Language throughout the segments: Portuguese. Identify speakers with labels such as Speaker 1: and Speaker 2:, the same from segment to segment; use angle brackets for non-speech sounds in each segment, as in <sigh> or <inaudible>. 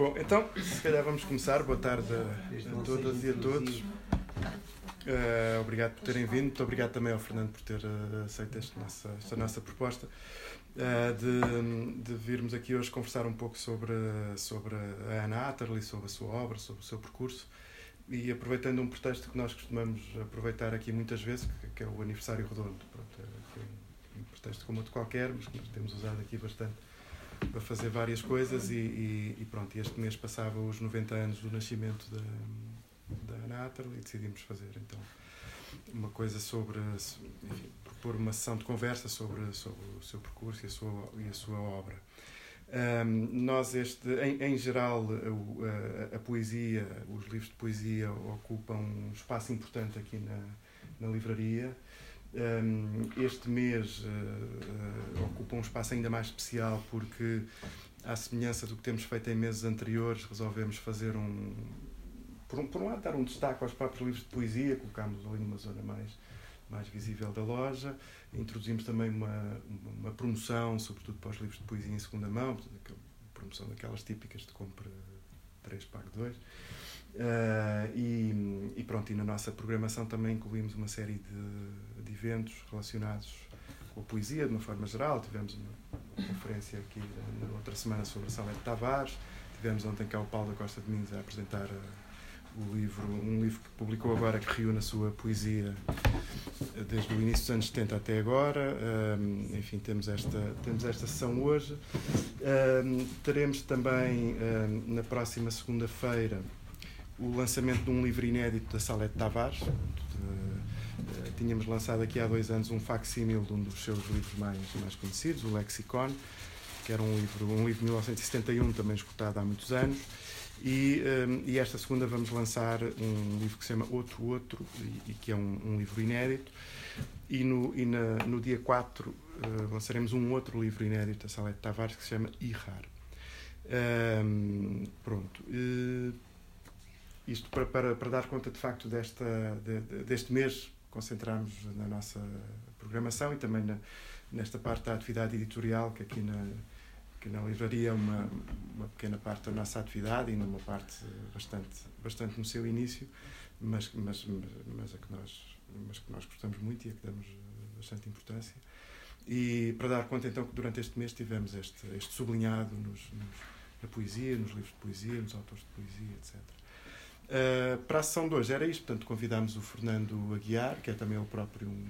Speaker 1: Bom, então, se calhar vamos começar. Boa tarde a, todas e a todos. Uh, obrigado por terem vindo. Muito obrigado também ao Fernando por ter uh, aceito esta nossa, esta nossa proposta uh, de, de virmos aqui hoje conversar um pouco sobre, sobre a Ana Atterley, sobre a sua obra, sobre o seu percurso e aproveitando um pretexto que nós costumamos aproveitar aqui muitas vezes, que, que é o aniversário redondo. Pronto, é um pretexto como outro qualquer, mas que nós temos usado aqui bastante para fazer várias coisas e, e, e, pronto, este mês passava os 90 anos do nascimento da, da Natal e decidimos fazer então uma coisa sobre, enfim, propor uma sessão de conversa sobre, sobre o seu percurso e a sua, e a sua obra. Um, nós, este, em, em geral, a, a, a, poesia, os livros de poesia ocupam um espaço importante aqui na, na livraria. Este mês uh, uh, ocupa um espaço ainda mais especial porque, à semelhança do que temos feito em meses anteriores, resolvemos fazer um. Por um, por um lado, dar um destaque aos próprios livros de poesia, colocámos ali numa zona mais, mais visível da loja. Introduzimos também uma, uma promoção, sobretudo para os livros de poesia em segunda mão, promoção daquelas típicas de compra 3, pago 2. Uh, e, e, pronto, e na nossa programação também incluímos uma série de, de, eventos relacionados com a poesia, de uma forma geral. Tivemos uma conferência aqui na outra semana sobre a Salete Tavares, tivemos ontem cá o Paulo da Costa Domingos a apresentar uh, o livro, um livro que publicou agora que reúne a sua poesia uh, desde o início dos anos 70 até agora. Um, enfim, temos esta, temos esta sessão hoje. Um, teremos também um, na próxima segunda-feira o lançamento de um livro inédito da Salete Tavares. Eh, tínhamos lançado aqui há dois anos um facsímil de um dos seus livros mais, mais conhecidos, o Lexicon, que era um livro, um livro de 1971, também escutado há muitos anos. E, um, eh, e esta segunda vamos lançar um livro que se chama Outro Outro, e, e que é um, um, livro inédito. E no, e na, no dia 4 uh, eh, lançaremos um outro livro inédito da Salete Tavares que se chama Irrar. Um, pronto. Uh, isto para, para, para dar conta de facto desta, de, de, deste mês, concentrarmos na nossa programação e também na, nesta parte da atividade editorial, que aqui na, que na livraria é uma, uma pequena parte da nossa atividade e numa parte bastante, bastante no seu início, mas, mas, mas, a que nós, mas que nós gostamos muito e a que damos bastante importância. E para dar conta então que durante este mês tivemos este, este sublinhado nos, nos, na poesia, nos livros de poesia, nos autores de poesia, etc. Uh, para a sessão de hoje era isto, portanto convidámos o Fernando Aguiar, que é também o próprio um,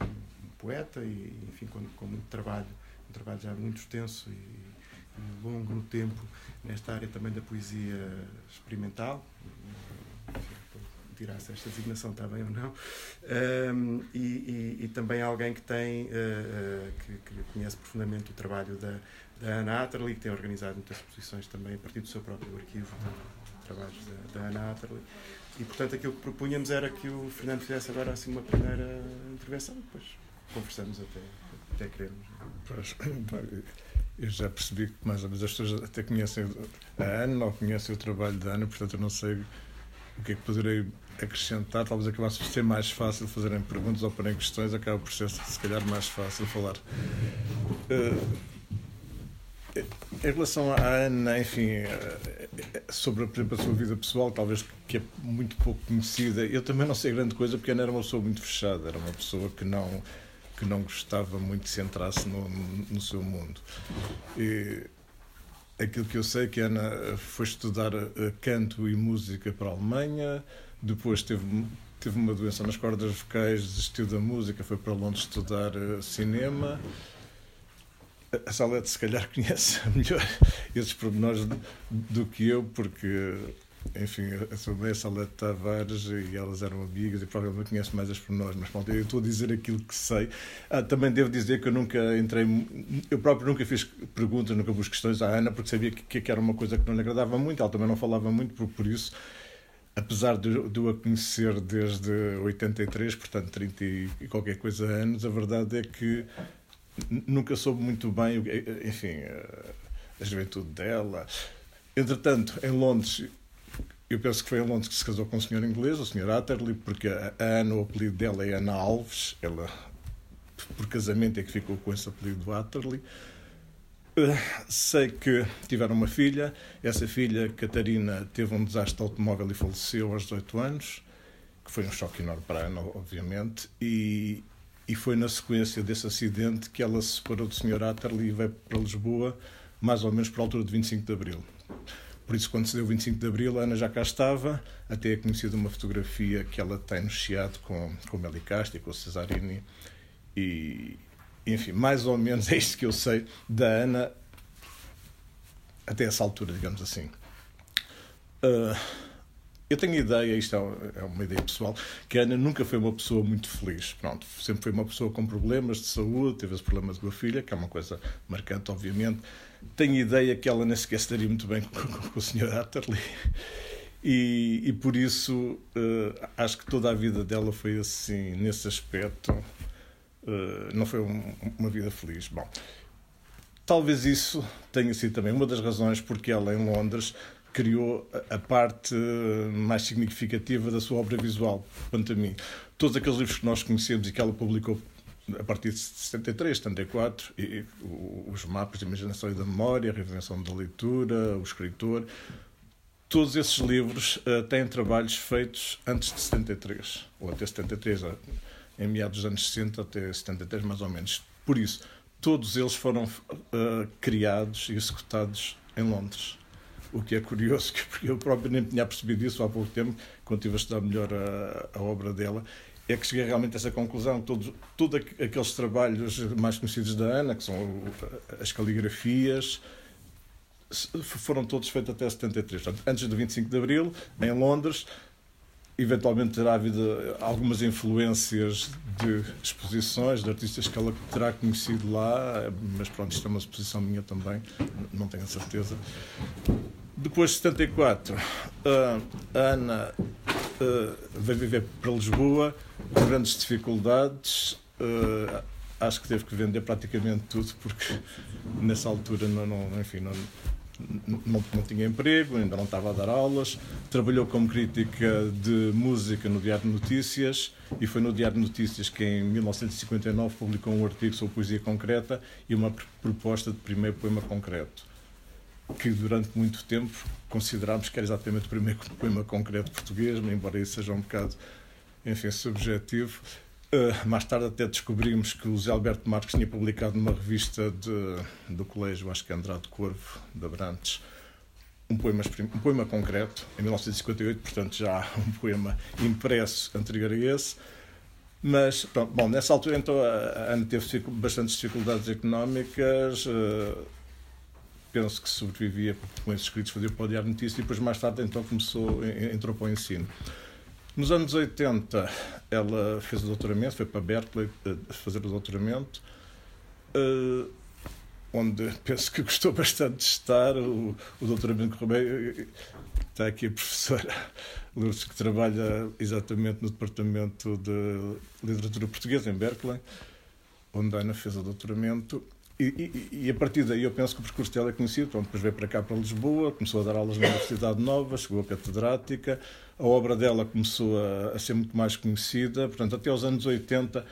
Speaker 1: um, um poeta e enfim com, com, muito trabalho, um trabalho já muito extenso e, e longo no tempo nesta área também da poesia experimental, tirar se esta designação está bem ou não, um, e, e, e, também alguém que tem, uh, que, que, conhece profundamente o trabalho da, da Ana Atterley, que tem organizado muitas exposições também a partir do seu próprio arquivo trabalhos da, da Ana Atterley. E, portanto, aquilo que propunhamos era que o Fernando fizesse agora assim uma primeira intervenção, depois conversamos até, até queremos.
Speaker 2: Pois, eu já percebi que mais ou menos as pessoas até conhecem a Ana ou conhecem o trabalho da Ana, portanto eu não sei o que é que poderei acrescentar. Talvez acabasse por ser mais fácil fazerem perguntas ou porem questões, acaba por ser se calhar mais fácil falar. Uh, em relação à Ana, enfim, eh, sobre por exemplo, a sua vida pessoal, talvez que é muito pouco conhecida, eu também não sei grande coisa porque a Ana era uma pessoa muito fechada, era uma pessoa que não que não gostava muito de se entrasse no, no seu mundo. E aquilo que eu sei é que a Ana foi estudar eh, canto e música para a Alemanha, depois teve teve uma doença nas cordas vocais, desistiu da música, foi para Londres estudar eh, cinema a Salete se calhar <laughs> conhece melhor esses pormenores do que eu, porque, enfim, a sua mãe Salete Tavares e elas eram amigas e provavelmente conhece mais as pormenores, mas pronto, eu estou a dizer aquilo que sei. Ah, também devo dizer que eu nunca entrei, eu próprio nunca fiz perguntas, nunca pus questões à Ana, porque sabia que, que era uma coisa que não lhe agradava muito, ela também não falava muito, por, por isso apesar de, de eu a conhecer desde 83, portanto 30 e qualquer coisa anos, a verdade é que nunca soube muito bem, enfim, a juventude dela. Entretanto, em Londres, eu penso que foi em Londres que se casou com um senhor inglês, o senhor Atterley, porque a Ana, o apelido dela é Ana Alves, ela, por casamento, é que ficou com esse apelido Atterley. Uh, sei que tiveram uma filha. Essa filha, Catarina, teve um desastre de automóvel e faleceu aos 18 anos, que foi um choque enorme para a Ana, obviamente. E, e foi na sequência desse acidente que ela se separou do Sr. Atterley e veio para Lisboa, mais ou menos por altura de 25 de Abril. Por isso, quando se deu 25 de Abril, a Ana já cá estava, até é conhecida uma fotografia que ela tem no Chiado com, com o Meli Castro e com o Cesarini. E, enfim, mais ou menos <laughs> é isto que eu sei da Ana até essa altura, digamos assim. Uh, eu tenho a ideia, isto é, é uma ideia pessoal, que a Ana nunca foi uma pessoa muito feliz. Pronto, sempre foi uma pessoa com problemas de saúde, teve esse problema com a filha, que é uma coisa marcante, obviamente. Tenho a ideia que ela nem sequer estaria muito bem <laughs> com, com, com o Sr. Atterley. E, e por isso uh, acho que toda a vida dela foi assim, nesse aspecto. Uh, não foi um, uma vida feliz. Bom, talvez isso tenha sido também uma das razões porque ela em Londres criou a parte mais significativa da sua obra visual, quanto a mim. Todos aqueles livros que nós conhecemos e que ela publicou a partir de 73, 74, e, os mapas de imaginação e da memória, a reinvenção da leitura, o escritor, todos esses livros uh, têm trabalhos feitos antes de 73, ou até 73, em meados dos anos 60 até 73, mais ou menos. Por isso, todos eles foram uh, criados e executados em Londres o que é curioso, porque eu próprio nem tinha percebido isso há pouco tempo, quando estive a estudar melhor a, a obra dela, é que cheguei realmente a essa conclusão. Todos, todos aqueles trabalhos mais conhecidos da Ana, que são as caligrafias, foram todos feitos até 73. Portanto, antes do 25 de Abril, em Londres, eventualmente terá havido algumas influências de exposições de artistas que ela terá conhecido lá, mas pronto, isto é uma exposição minha também, não tenho a certeza. Depois de 74, a Ana veio viver para Lisboa com grandes dificuldades. acho que teve que vender praticamente tudo porque nessa altura não, não enfim, não, não, não, tinha emprego, ainda não estava a dar aulas, trabalhou como crítica de música no Diário de Notícias e foi no Diário de Notícias que em 1959 publicou um artigo sobre poesia concreta e uma proposta de primeiro poema concreto que durante muito tempo considerámos que era exatamente o primeiro <laughs> poema concreto português, embora isso seja um bocado, enfim, subjetivo. Uh, mais tarde até descobrimos que o Zé Alberto Marques tinha publicado numa revista de, do colégio, acho que Andrade Corvo, de Abrantes, um poema, um poema concreto, em 1958, portanto já um poema impresso anterior a esse. Mas, pronto, bom, nessa altura então a Ana teve bastantes dificuldades económicas, uh, penso que sobrevivia com esses escritos, fazia para o Diário Notícias e depois mais tarde então começou, entrou para o ensino. Nos anos 80 ela fez o doutoramento, foi para Berkeley eh, fazer o doutoramento, eh, onde <laughs> penso que gostou bastante de estar. O, o doutoramento correu bem. Está aqui a professora <laughs> Lourdes, que trabalha exatamente no Departamento de Literatura Portuguesa, em Berkeley, onde a Ana fez o doutoramento. E, e, e, a partir daí eu penso que o percurso dela é conhecido. Pronto, depois veio para cá, para Lisboa, começou a dar aulas na Universidade Nova, chegou a catedrática. A obra dela começou a, a ser muito mais conhecida. Portanto, até os anos 80,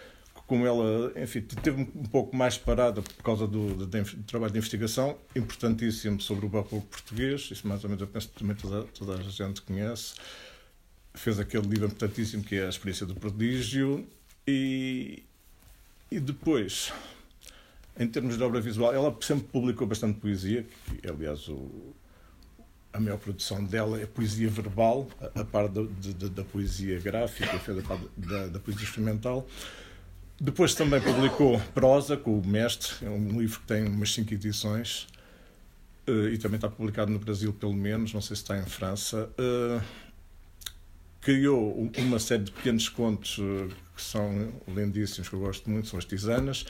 Speaker 2: como ela, enfim, teve um pouco mais parada por causa do, do, do trabalho de investigação, importantíssimo sobre o barroco português. Isso mais ou menos eu penso que também toda, toda a gente conhece. Fez aquele livro importantíssimo que é A Experiência do Prodígio. E, e depois em termos de obra visual, ela sempre publicou bastante poesia, que, aliás, o, a maior produção dela é poesia verbal, a, a par da, da poesia gráfica, da, da poesia instrumental. Depois também publicou prosa com o Mestre, é um livro que tem umas cinco edições eh, e também está publicado no Brasil, pelo menos, não sei se está em França. Eh, criou uma série de pequenos contos eh, que são lindíssimos, que eu gosto muito, são as tisanas.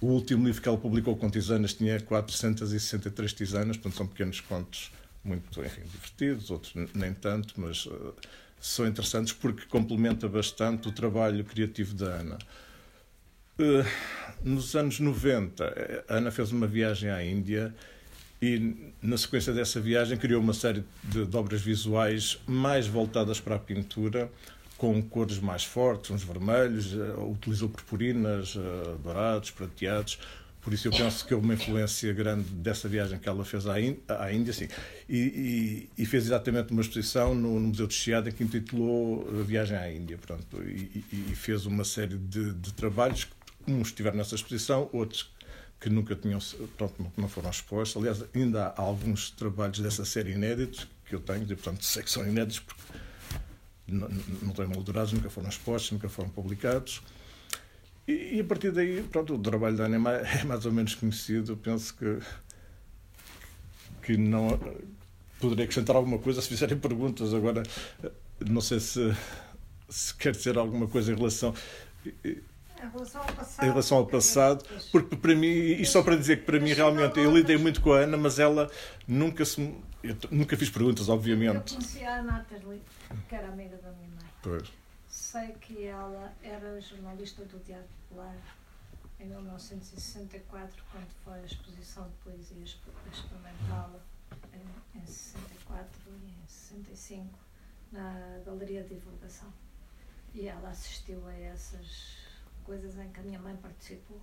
Speaker 2: O último livro que ela publicou com tisanas tinha 463 tisanas, portanto são pequenos contos muito enfim, divertidos, outros nem tanto, mas uh, são interessantes porque complementa bastante o trabalho criativo da Ana. Uh, nos anos 90, a Ana fez uma viagem à Índia e, na sequência dessa viagem, criou uma série de, de obras visuais mais voltadas para a pintura, com cores mais fortes, uns vermelhos, uh, utilizou purpurinas, uh, dourados, prateados, por isso eu penso que houve uma influência grande dessa viagem que ela fez à, Índia, sim. E, e, e, fez exatamente uma exposição no, no Museu de Chiado que intitulou A Viagem à Índia, pronto. E, e fez uma série de, de, trabalhos, uns estiveram nessa exposição, outros que nunca tinham, pronto, não foram expostos. Aliás, ainda há alguns trabalhos dessa série inéditos que eu tenho, e portanto sei que são inéditos porque não, não têm moldurados, nunca foram expostos, nunca foram publicados. E, e, a partir daí, pronto, o trabalho da Ana <laughs> é mais, ou menos conhecido. Penso que, que não poderia acrescentar alguma coisa se fizerem perguntas. Agora, não sei se, se quer dizer alguma coisa em relação.
Speaker 3: Em relação ao passado.
Speaker 2: Relação ao passado, porque para mim, e só para dizer que para mim realmente, eu lidei muito com a Ana, mas ela nunca se. Eu nunca fiz perguntas, obviamente.
Speaker 3: Eu conhecia a Ana que era amiga da minha mãe.
Speaker 2: Pois
Speaker 3: sei que ela era jornalista do Diário Popular em 1964, quando foi a exposição de poesia experimental em, em 64 e em 65 na Galeria de Divulgação. E ela assistiu a essas coisas em que a minha mãe participou.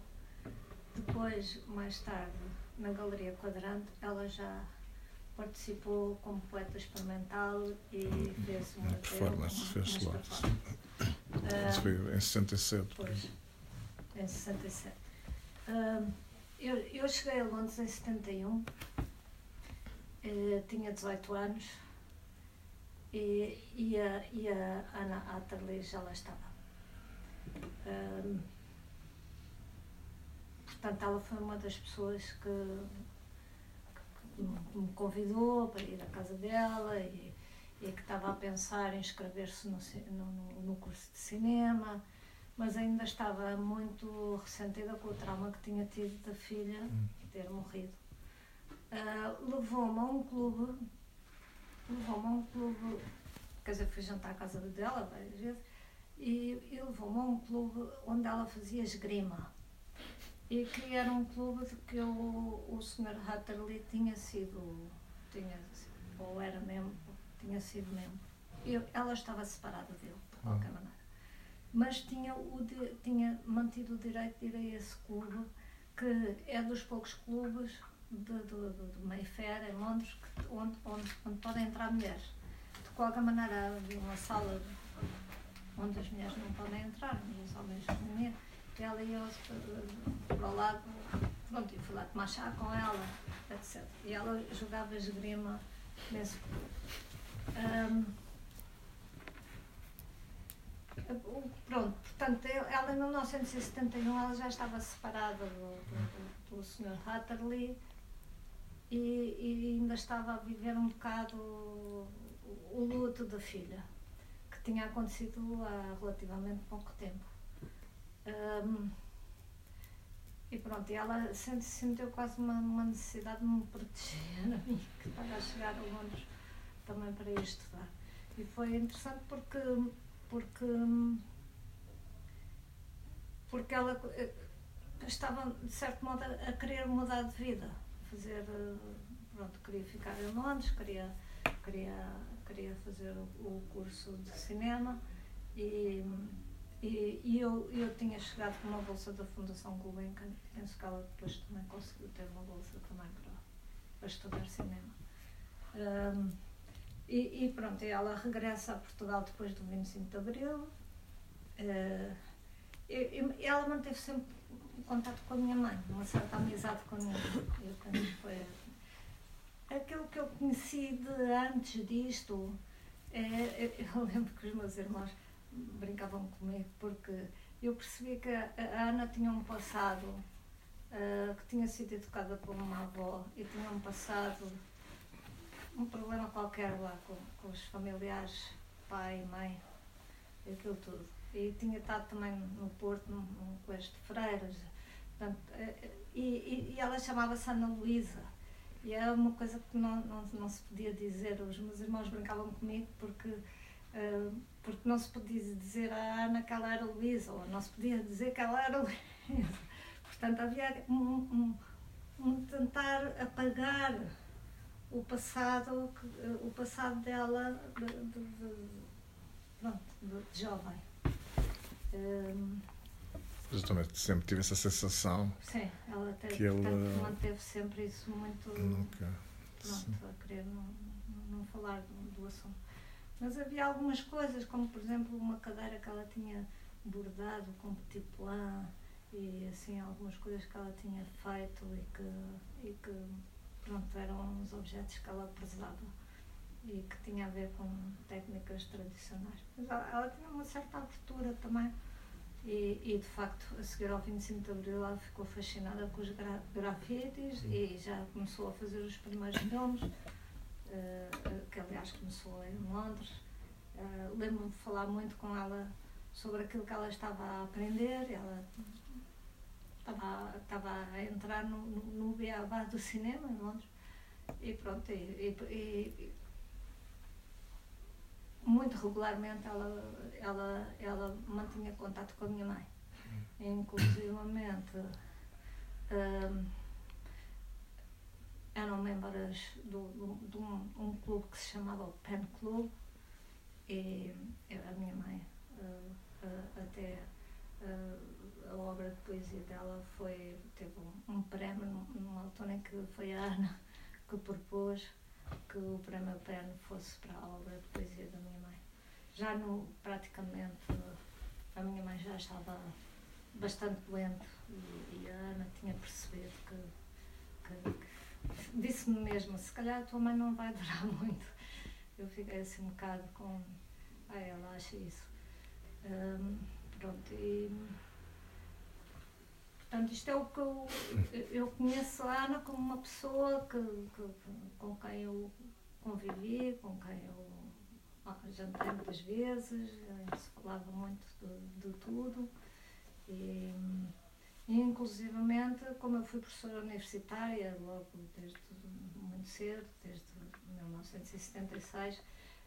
Speaker 3: Depois, mais tarde, na Galeria Quadrante, ela já participou como poeta experimental e fez uma,
Speaker 2: performance, fez lá. Isso foi em 67.
Speaker 3: Pois, em 67. Uh, eu, eu cheguei a Londres em 71, uh, eh, tinha 18 anos e, e, a, e a Ana Atterley já lá estava. Uh, portanto, ela foi uma das pessoas que me convidou para ir à casa dela e e que estava a pensar em inscrever-se no, no, no, curso de cinema, mas ainda estava muito ressentida com o trauma que tinha tido da filha hum. ter morrido. Uh, levou-me a um clube, levou-me a um clube, quer dizer, fui jantar à casa dela várias vezes, e, e levou-me a um clube onde ela fazia esgrima. E que era um clube de que o, o Sr. Hatterley tinha sido, tinha, ou era mesmo tinha sido membro. Eu, ela estava separada dele, de qualquer ah. maneira. Mas tinha, o tinha mantido o direito de ir a esse clube, que é dos poucos clubes de, de, de, de Mayfair, em Londres, que, onde, onde, onde podem entrar mulheres. De qualquer maneira, havia uma sala onde as mulheres não podem entrar, mas os homens comiam. Ela ia para o lado, pronto, e fui lá tomar chá com ela, etc. E ela jogava esgrima nesse. Um, pronto, portanto, ela em 1971 ela já estava separada do, do, do Sr. Hatterley e, e, ainda estava a viver um bocado o, o, luto da filha, que tinha acontecido há relativamente pouco tempo. Um, e pronto, ela sentiu quase uma, uma necessidade de me proteger a <laughs> mim, que estava a chegar a Londres também para ir estudar. E foi interessante porque, porque, porque ela eh, estava, de certo modo, a querer mudar de vida, fazer, eh, pronto, queria ficar em Londres, queria, queria, queria fazer o curso de cinema e, e, eu, eu tinha chegado com uma bolsa da Fundação Gulbenkian, penso que ela depois também conseguiu ter uma bolsa também para, para estudar cinema. Um, e, e, pronto, ela regressa a Portugal depois do 25 de Abril. Uh, ela manteve sempre contato com a minha mãe, uma certa amizade com a minha mãe. Foi. Aquilo que eu conheci de antes disto, é, eu lembro que os meus irmãos brincavam comigo porque eu percebi que a, Ana tinha um passado uh, que tinha sido educada por uma avó e tinha um passado um problema qualquer lá com, com os familiares, pai, mãe, aquilo tudo. E tinha estado também no Porto, num, num de freiras. Portanto, eh, eh, e, e, ela chamava-se Ana Luísa. E é uma coisa que não, não, não se podia dizer. Os meus irmãos brincavam comigo porque, porque não se podia dizer à Ana que ela era Luísa, ou não se podia dizer que ela era Luísa. <laughs> Portanto, havia um, um, um tentar apagar o passado, o passado dela de, de, de, pronto, de, jovem. Um,
Speaker 2: Mas eu também sempre tive essa sensação.
Speaker 3: Sim, ela até,
Speaker 2: que ele
Speaker 3: manteve sempre isso muito.
Speaker 2: Nunca.
Speaker 3: Pronto, a querer não, não, falar do, assunto. Mas havia algumas coisas, como por exemplo uma cadeira que ela tinha bordado com petit plan e assim algumas coisas que ela tinha feito e que, e que pronto, eram os objetos que ela prezava e que tinha a ver com técnicas tradicionais. Mas ela, ela tinha uma certa abertura também. E, e, de facto, a seguir ao 25 de Abril, ela ficou fascinada com os gra grafites e já começou a fazer os primeiros filmes, uh, que aliás começou em Londres. Uh, Lembro-me de falar muito com ela sobre aquilo que ela estava a aprender. Ela estava, estava a entrar no, no, no beabá do cinema em Londres. E pronto, e, e, muito regularmente ela, ela, ela mantinha contato com a minha mãe. Inclusivamente um, eram membros de um, um, clube que se chamava o Pen Club e a minha mãe uh, uh, até uh, a obra de poesia dela foi, teve um, um prémio numa altura em que foi a Ana que propôs que o prémio Perno fosse para a obra de poesia da minha mãe. Já no, praticamente, a minha mãe já estava bastante doente e, e a Ana tinha percebido que, que, que disse-me mesmo, se calhar a tua mãe não vai durar <laughs> muito. Eu fiquei assim um bocado com, ah, ela acha isso. Um, pronto, e Portanto, isto é o que eu, eu conheço a Ana como uma pessoa que, que, com quem eu convivi, com quem eu jantei muitas vezes, se falava muito de, de tudo. E, inclusivamente, como eu fui professora universitária, logo desde muito cedo, desde 1976,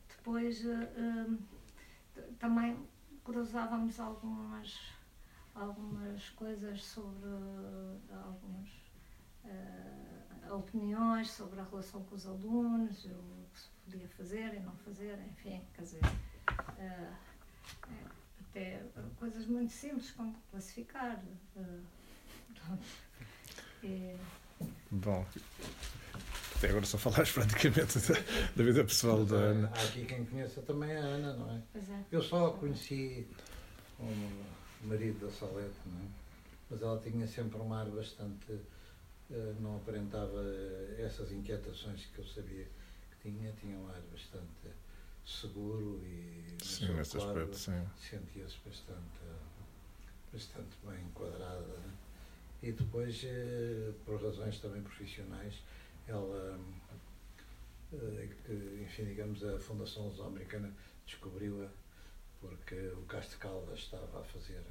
Speaker 3: depois uh, também cruzávamos algumas algumas coisas sobre algumas uh, opiniões sobre a relação com os alunos, o que se podia fazer e não fazer, enfim, quer dizer, até coisas muito simples como classificar. Uh, <laughs>
Speaker 2: e... Bom, até agora só falaste praticamente da, da vida pessoal da Ana.
Speaker 4: Há aqui quem conheça também a Ana, não é?
Speaker 3: é.
Speaker 4: Eu só a conheci como marido da Salete, não é? mas ela tinha sempre um ar bastante. Não aparentava essas inquietações que eu sabia que tinha, tinha um ar bastante seguro e
Speaker 2: sim, nesse aspecto, sim.
Speaker 4: sentia-se bastante, bastante bem enquadrada. Né? E depois, uh, por razões também profissionais, ela, uh, enfim, digamos, a Fundação Luso-Americana descobriu-a porque o Castro Caldas estava a fazer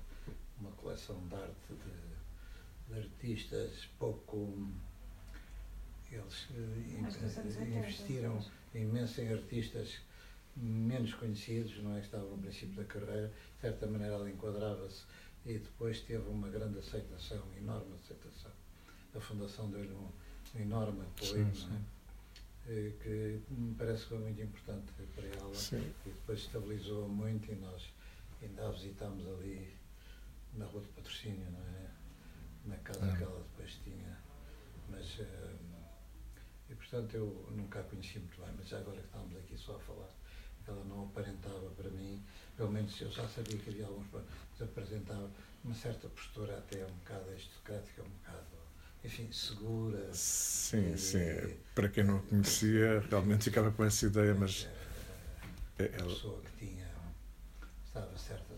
Speaker 4: uma coleção de arte de, de artistas pouco. Eles uh, investiram imenso em artistas menos conhecidos, não é? Que estavam no princípio da carreira, de certa maneira ela enquadrava-se e depois teve uma grande aceitação, uma enorme aceitação. A Fundação deu-lhe um, um, enorme apoio, sim, é? Eh, que me parece que foi muito importante para ela
Speaker 2: sim.
Speaker 4: e depois estabilizou muito e nós ainda a visitámos ali na rua de patrocínio, não é? Na casa é. que ela depois tinha. Mas, uh, e portanto eu nunca a conheci muito bem, mas já agora que estamos aqui só a falar, ela não aparentava para mim, pelo menos eu já sabia que havia alguns mas apresentava uma certa postura até um bocado aristocrática, um bocado, enfim, segura.
Speaker 2: Sim, e, sim. Para quem não conhecia, realmente ficava com essa ideia, mas.
Speaker 4: É, ela... pessoa que tinha, estava certa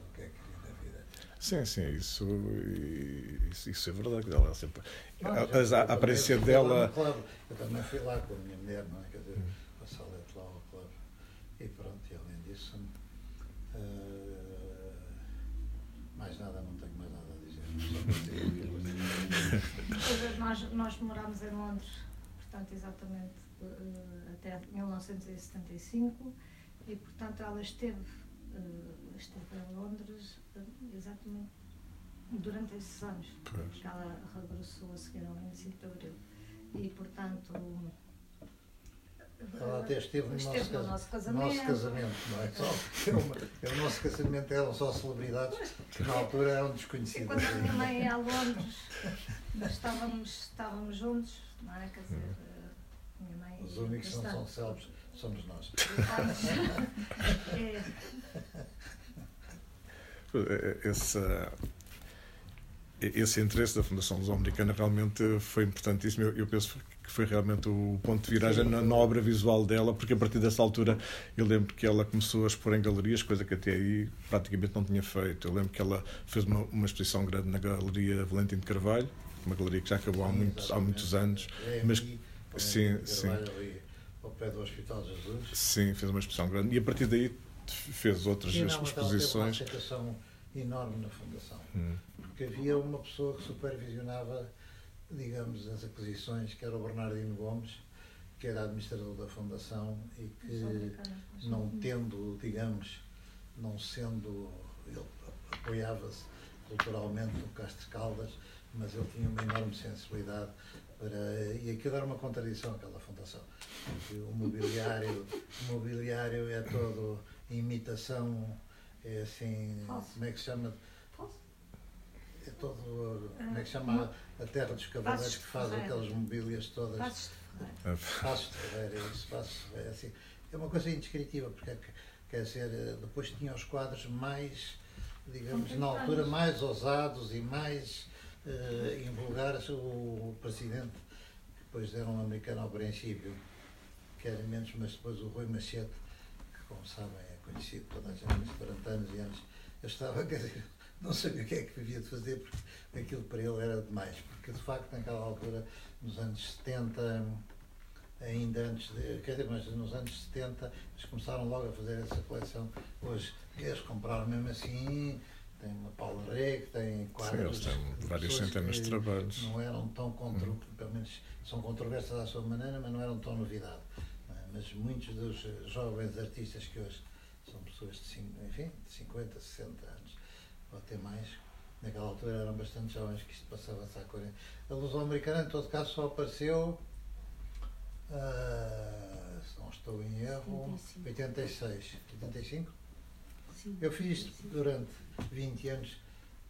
Speaker 2: Sim, sim, isso, isso, isso é verdade. Ela sempre, não, a, a, a aparência dela.
Speaker 4: Eu também fui lá com a minha mulher, não é? Quer dizer, hum. a salete lá. E pronto, e além disso, uh, mais nada, não tenho mais nada a
Speaker 3: dizer. nós, nós morámos em Londres, portanto, exatamente uh, até 1975, e portanto ela esteve uh, esteve em Londres uh, exatamente durante esses anos, pois. que ela regressou a seguir ao 25 de Abril. E, portanto,
Speaker 4: ela até esteve no
Speaker 3: Esteve
Speaker 4: nosso,
Speaker 3: no nosso casamento.
Speaker 4: nosso casamento, não é? Só, é uma- o nosso casamento eram só celebridades que na altura eram desconhecidas.
Speaker 3: quando a minha mãe ia a Londres, estávamos, estávamos juntos, não é? Quer dizer, eh, minha mãe.
Speaker 4: Os únicos que não são célebres somos nós.
Speaker 3: É, <laughs>
Speaker 2: Esse, esse interesse da Fundação Luso-Americana realmente foi importantíssimo. Eu, eu penso que foi realmente o ponto de viragem na, na obra visual dela, porque a partir dessa altura eu lembro que ela começou a expor em galerias, coisa que até aí praticamente não tinha feito. Eu lembro que ela fez uma, uma exposição grande na Galeria Valentim de Carvalho, uma galeria que já acabou há, muitos, há muitos anos.
Speaker 4: É
Speaker 2: Mas- sim, sim.
Speaker 4: Ao pé do Hospital de Jesus.
Speaker 2: Sim, fez uma exposição grande. E a partir daí fez outras
Speaker 4: não, ela teve uma
Speaker 2: exposições.
Speaker 4: aceitação enorme na Fundação.
Speaker 2: Hum.
Speaker 4: porque havia uma pessoa que supervisionava, digamos, as aquisições, que era o Bernardino Gomes, que era administrador da Fundação e que, não tendo, digamos, não sendo, ele apoiava-se culturalmente no Castro Caldas, mas ele tinha uma enorme sensibilidade para. E aquilo era uma contradição, aquela fundação. O mobiliário, o mobiliário é todo imitação, é assim,
Speaker 3: Falso.
Speaker 4: como é que se chama? É todo, como é que se chama a terra dos cavaleiros que faz aquelas mobílias todas.
Speaker 3: Passos de Ferreira.
Speaker 4: Passos de Ferreira, isso, Passos de Ferreira, assim. É uma coisa indescritível, porque é que, quer dizer, eh, depois tinha os quadros mais, digamos, na altura, mais ousados e mais eh, invulgares. O, o presidente, que depois era um americano ao princípio, que era menos, mas depois o Rui Machete, que como sabem é conhecido toda a gente durante anos e anos, eu estava, quer dizer, não sabia o que é que havia de fazer, porque aquilo para ele era demais, porque de facto naquela altura, nos anos 70, ainda antes de, quer dizer, mas nos anos 70 eles começaram logo a fazer essa coleção. Hoje eles compraram mesmo assim, tem uma Paula Reg, tem
Speaker 2: Sim,
Speaker 4: quadros.
Speaker 2: eles têm várias centenas de
Speaker 4: que
Speaker 2: trabalhos.
Speaker 4: Não eram tão contro, pelo menos são controversas à sua maneira, mas não eram tão novidade. Mas muitos dos jovens artistas que hoje são pessoas de, enfim, de 50, 60 anos, ou até mais, naquela altura eram bastante jovens que isto passava-se há 40. A luso-americana, em todo caso, só apareceu, ah, se não estou em erro,
Speaker 5: 85.
Speaker 4: 86, 85?
Speaker 5: Sim.
Speaker 4: Eu fiz isto durante 20 anos,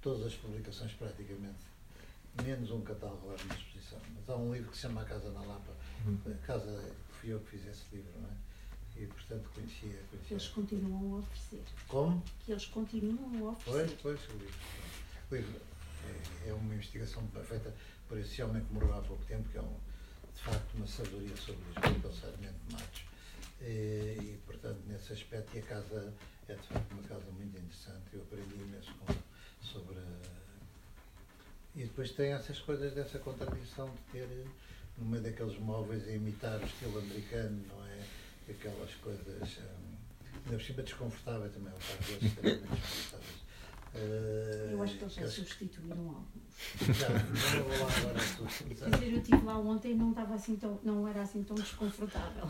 Speaker 4: todas as publicações praticamente, menos um catálogo lá na exposição. Mas há um livro que se chama A Casa na Lapa,
Speaker 2: Uhum.
Speaker 4: casa, fui eu que fiz esse livro, não é? E portanto conhecia,
Speaker 5: Eles
Speaker 4: conhecia.
Speaker 5: continuam a oferecer.
Speaker 4: Como?
Speaker 5: Que eles continuam a
Speaker 4: Pois,
Speaker 5: oferecer.
Speaker 4: pois, o livro. O livro é, é uma investigação feita por esse homem que morreu há pouco tempo, que é um, de facto uma sabedoria sobre Lisboa, que é o Sarmento Matos. E, e, portanto, nesse aspecto, e a casa é de facto uma casa muito interessante. Eu aprendi imenso com, sobre. E depois tem essas coisas dessa contradição de ter, no meio daqueles móveis, a imitar o estilo americano, não é? Aquelas coisas. hum, Ainda por cima desconfortável também, o facto de muito desconfortáveis. Eh,
Speaker 5: Eu acho que eles já substituíram alguns.
Speaker 4: já, não vou lá agora.
Speaker 5: Quer dizer, eu estive lá ontem e não, estava assim tão, não era assim tão desconfortável.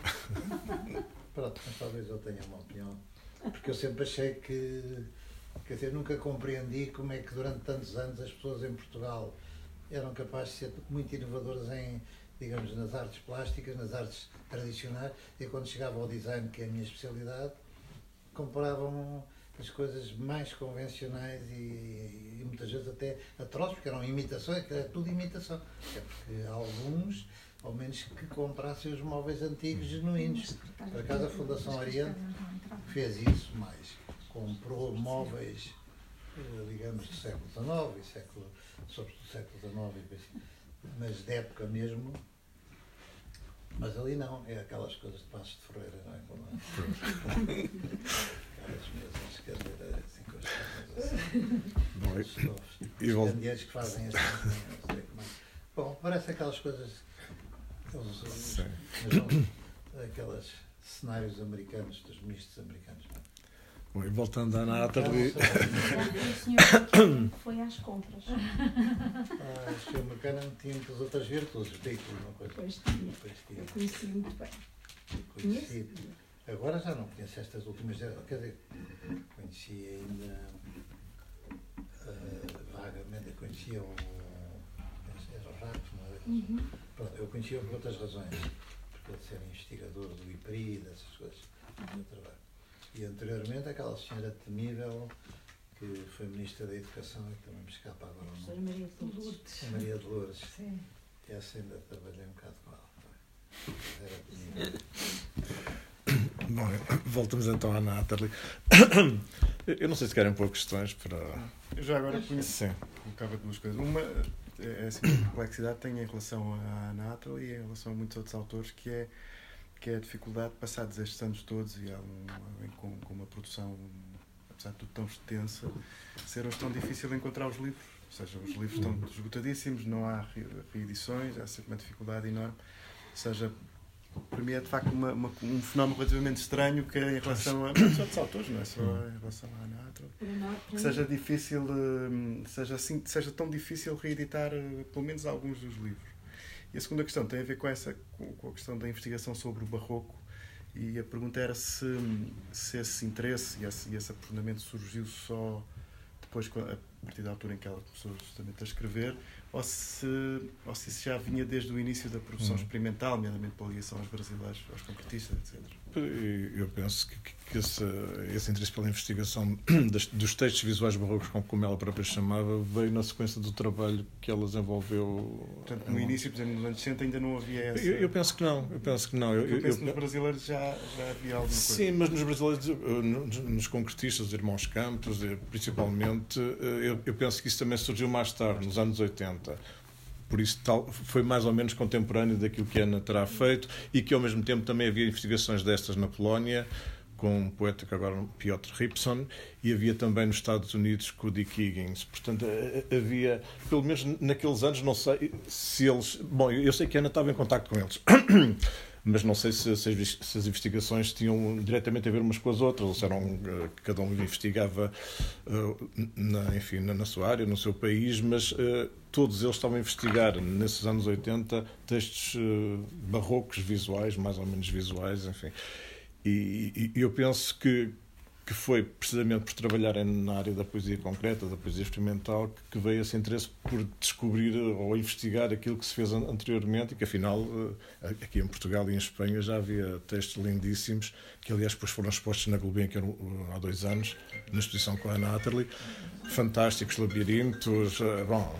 Speaker 4: Pronto, mas talvez eu tenha uma opinião. Porque eu sempre achei que, quer dizer, nunca compreendi como é que durante tantos anos as pessoas em Portugal eram capazes de ser muito inovadoras em, digamos, nas artes plásticas, nas artes tradicionais, e quando chegava ao design, que é a minha especialidade, compravam as coisas mais convencionais e, e muitas vezes até atrozes, porque eram imitações, que era tudo imitação. É porque alguns, ao menos que comprassem os móveis antigos genuínos. Por acaso a Fundação Oriente fez isso mais. Comprou móveis, eh, digamos, do século XIX e século, sobretudo do século XIX, e mas de época mesmo. Mas ali não, é aquelas coisas de Passos de Ferreira, não é? Como aquelas mesas, cadeiras, assim, com as camas assim.
Speaker 2: Bom,
Speaker 4: Os estofos.
Speaker 2: e
Speaker 4: Os candeeiros que fazem assim, não sei como é. Bom, parece aquelas coisas. Aqueles, não, cenários americanos, dos mistos americanos.
Speaker 2: Bom, e voltando à <coughs>
Speaker 5: senhor que foi às compras.
Speaker 4: Ah, o americano tinha muitas outras virtudes, veículo, uma coisa.
Speaker 5: Depois tinha.
Speaker 4: Depois
Speaker 5: Eu
Speaker 4: tinha.
Speaker 5: conheci muito bem.
Speaker 4: Conheci. Agora já não conheço estas últimas. Quer dizer, conheci ainda ah, vagamente, eu conhecia o. Era o não era?
Speaker 5: Uhum.
Speaker 4: Pronto, eu conhecia por outras razões. ele ser investigador do IPRI, dessas coisas. do trabalho. E anteriormente aquela senhora temível que foi Ministra da Educação e também me escapa agora o nome.
Speaker 5: Maria de Lourdes.
Speaker 4: A Maria de Lourdes.
Speaker 5: Sim.
Speaker 4: E essa ainda trabalhei um bocado com ela. Era temível.
Speaker 2: Bom, voltamos então à Natalie. Eu não sei se querem pôr questões para.
Speaker 1: Eu já agora
Speaker 2: Sim.
Speaker 1: colocava duas coisas. Uma é assim, a complexidade tem em relação à Natalie e em relação a muitos outros autores, que é, que é a dificuldade, passados estes anos todos, e há um, com, com uma produção, apesar de tudo tão extensa, ser-nos tão difícil encontrar os livros. Ou seja, os livros estão esgotadíssimos, não há re- reedições, há sempre uma dificuldade enorme. Ou seja, para mim é de facto uma, uma- um fenómeno relativamente estranho que é em relação a outros autores, não é só em relação à
Speaker 5: para
Speaker 1: que seja difícil, hum, seja, assim, seja tão difícil reeditar eh, pelo menos alguns dos livros. E a segunda questão tem a ver com essa com a questão da investigação sobre o barroco e a pergunta era se, se esse interesse e esse, e esse aprofundamento surgiu só depois a partir da altura em que ela começou justamente a escrever ou se, ou se isso já vinha desde o início da produção
Speaker 2: Hum.
Speaker 1: experimental, nomeadamente pela ligação aos brasileiros, aos concretistas, etc.
Speaker 2: E Eu penso que, que- esse, esse interesse pela investigação <coughs> das- dos textos visuais barrocos, como, ela própria chamava, veio na sequência do trabalho que ela desenvolveu.
Speaker 1: Portanto, no início, por exemplo, nos anos 60 ainda não havia essa...
Speaker 2: Eu, eu penso que não, eu penso que não. Eu,
Speaker 1: Eu penso que
Speaker 2: eu-
Speaker 1: nos brasileiros já, já havia alguma coisa.
Speaker 2: Sim, mas nos brasileiros, eh, nos, nos concretistas, os irmãos Campos, eh, principalmente, eh, eu, eu penso que isso também surgiu mais tarde, nos anos 80. Por isso tal, foi mais ou menos contemporâneo daquilo que Ana terá feito e que ao mesmo tempo também havia investigações destas na Polónia, com um poeta que agora Piotr Ripson, e havia também nos Estados Unidos com o Dick Higgins. Portanto, eh, eh, havia, pelo menos naqueles anos, não sei se eles. Bom, eu sei que a Ana estava em contato com eles. Mas não sei se, se as, se as investigações tinham diretamente a ver umas com as outras, ou se eram, eh, cada um investigava eh, na, enfim, na, na sua área, no seu país, mas eh, todos eles estavam a investigar, nesses anos 80, textos barrocos visuais, mais ou menos visuais, enfim. E, e eu penso que, que foi precisamente por trabalharem na área da poesia concreta, da poesia experimental, que, veio esse interesse por descobrir ou investigar aquilo que se fez an- anteriormente e que, afinal, eh, aqui em Portugal e em Espanha já havia textos lindíssimos, que, aliás, depois foram expostos na Gulbenkian eh, há dois anos, na exposição com a Ana Atterley. Fantásticos labirintos, eh, bom,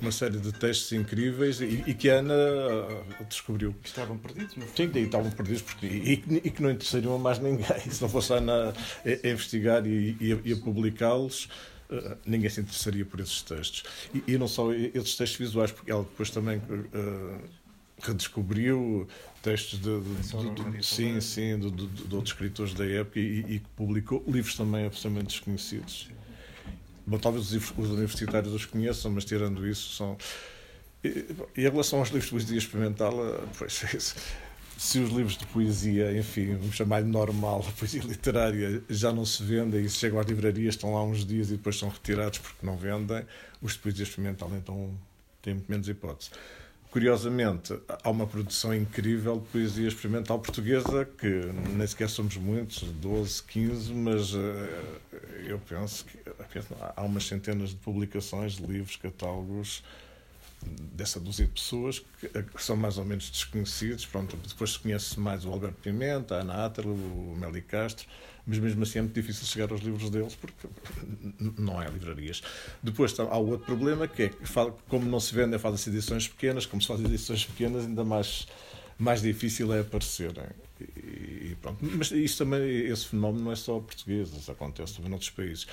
Speaker 2: uma série de textos incríveis e, e que a Ana eh, descobriu.
Speaker 1: Estavam perdidos, no
Speaker 2: Sim, daí estavam perdidos porque, e, que- e que não interessariam a mais ninguém. <laughs> Se não fosse a Ana a, a investigar e, e a, a publicá-los, eh, ninguém se interessaria por esses textos. E, não só esses textos visuais, porque ela depois também eh, redescobriu textos de, de- de- sim, sim, de, de- de outros escritores da época e, e que publicou livros também absolutamente desconhecidos. Bom, talvez os, os universitários os conheçam, mas tirando isso, são. E, em relação aos livros de poesia experimental, eh, pois, <laughs> isso, se os livros de poesia, enfim, vamos chamar-lhe normal, a poesia literária, já não se vendem e se chegam às livrarias, estão lá uns dias e depois são retirados porque não vendem, os de poesia experimental então têm muito menos hipótese. Curiosamente, há uma produção incrível de poesia experimental portuguesa, que nem sequer somos muitos, 12, 15, mas eh, eu penso que há umas centenas de publicações, livros, catálogos dessa dúzia de pessoas que, que são mais ou menos desconhecidos. Pronto, depois se conhece mais o Alberto Pimenta, a Ana Atterley, o Meli Castro, mas mesmo assim é muito difícil chegar aos livros deles porque não há livrarias. Depois há o outro problema que é que como não se vendem, fazem-se edições pequenas, como se fazem edições pequenas, ainda mais, mais difícil é aparecerem. E, e pronto. Mas isso também, esse fenómeno não é só português, isso acontece também noutros países.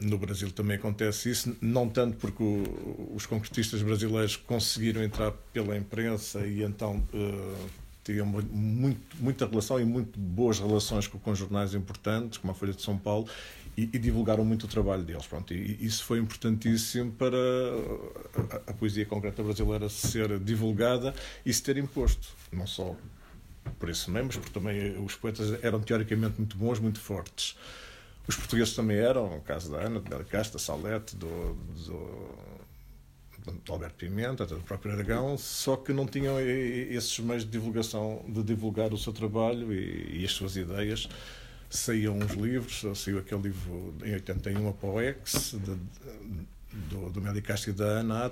Speaker 2: No Brasil também acontece isso, não tanto porque o- os concretistas brasileiros conseguiram entrar pela imprensa e então eh, tinham mu- muito, muita relação e muito boas relações com, com jornais importantes, como a Folha de São Paulo, e, e divulgaram muito o trabalho deles. Pronto, e, e isso foi importantíssimo para a, a poesia concreta brasileira ser divulgada e se ter imposto, não só por isso mesmo, mas porque também os poetas eram teoricamente muito bons, muito fortes. Os portugueses também eram, no caso da Ana, Bela Casta, Salete, do, do, do Alberto Pimenta, do próprio Aragão, só que não tinham esses meios de divulgação, de divulgar o seu trabalho e, e as suas ideias. Saíam uns livros, saiu aquele livro em 81, a Poex, de, do, do Meli Castro e da Ana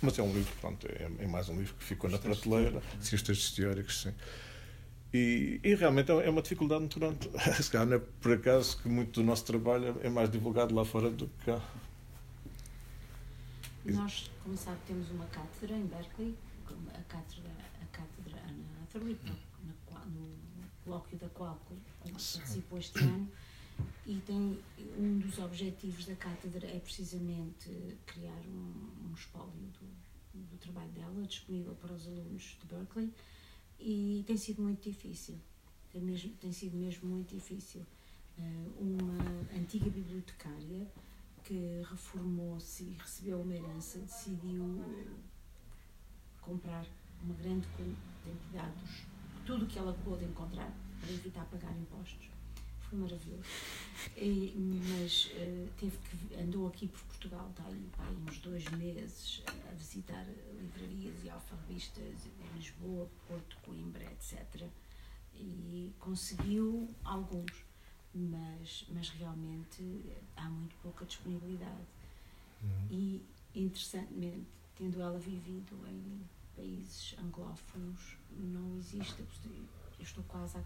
Speaker 2: Mas é um livro, pronto, é, é mais um livro que ficou na prateleira, textos teóricos, sim. E, e, realmente é uma dificuldade muito grande. <laughs> Se calhar não é por acaso que muito do nosso trabalho é mais divulgado lá fora do que cá.
Speaker 5: Nós, como sabe, temos uma cátedra em Berkeley, a cátedra, a cátedra Anna Atherley, no, no colóquio da qual participou este ano, e tem um dos objetivos da cátedra é precisamente criar um, um espólio do, do trabalho dela, disponível para os alunos de Berkeley, e tem sido muito difícil, tem, mesmo, tem sido mesmo muito difícil. uma antiga bibliotecária que reformou-se e recebeu uma herança, decidiu comprar uma grande quantidade de tudo o que ela pôde encontrar para evitar pagar impostos. Foi maravilhoso. E, mas uh, teve que andou aqui por Portugal, está aí, uns dois meses a visitar livrarias e alfarrabistas em Lisboa, Porto, Coimbra, etc. E conseguiu alguns mas, mas realmente há muito pouca disponibilidade. Uhum. E, interessantemente, tendo ela vivido em países anglófonos, não existe. Eu estou quase a.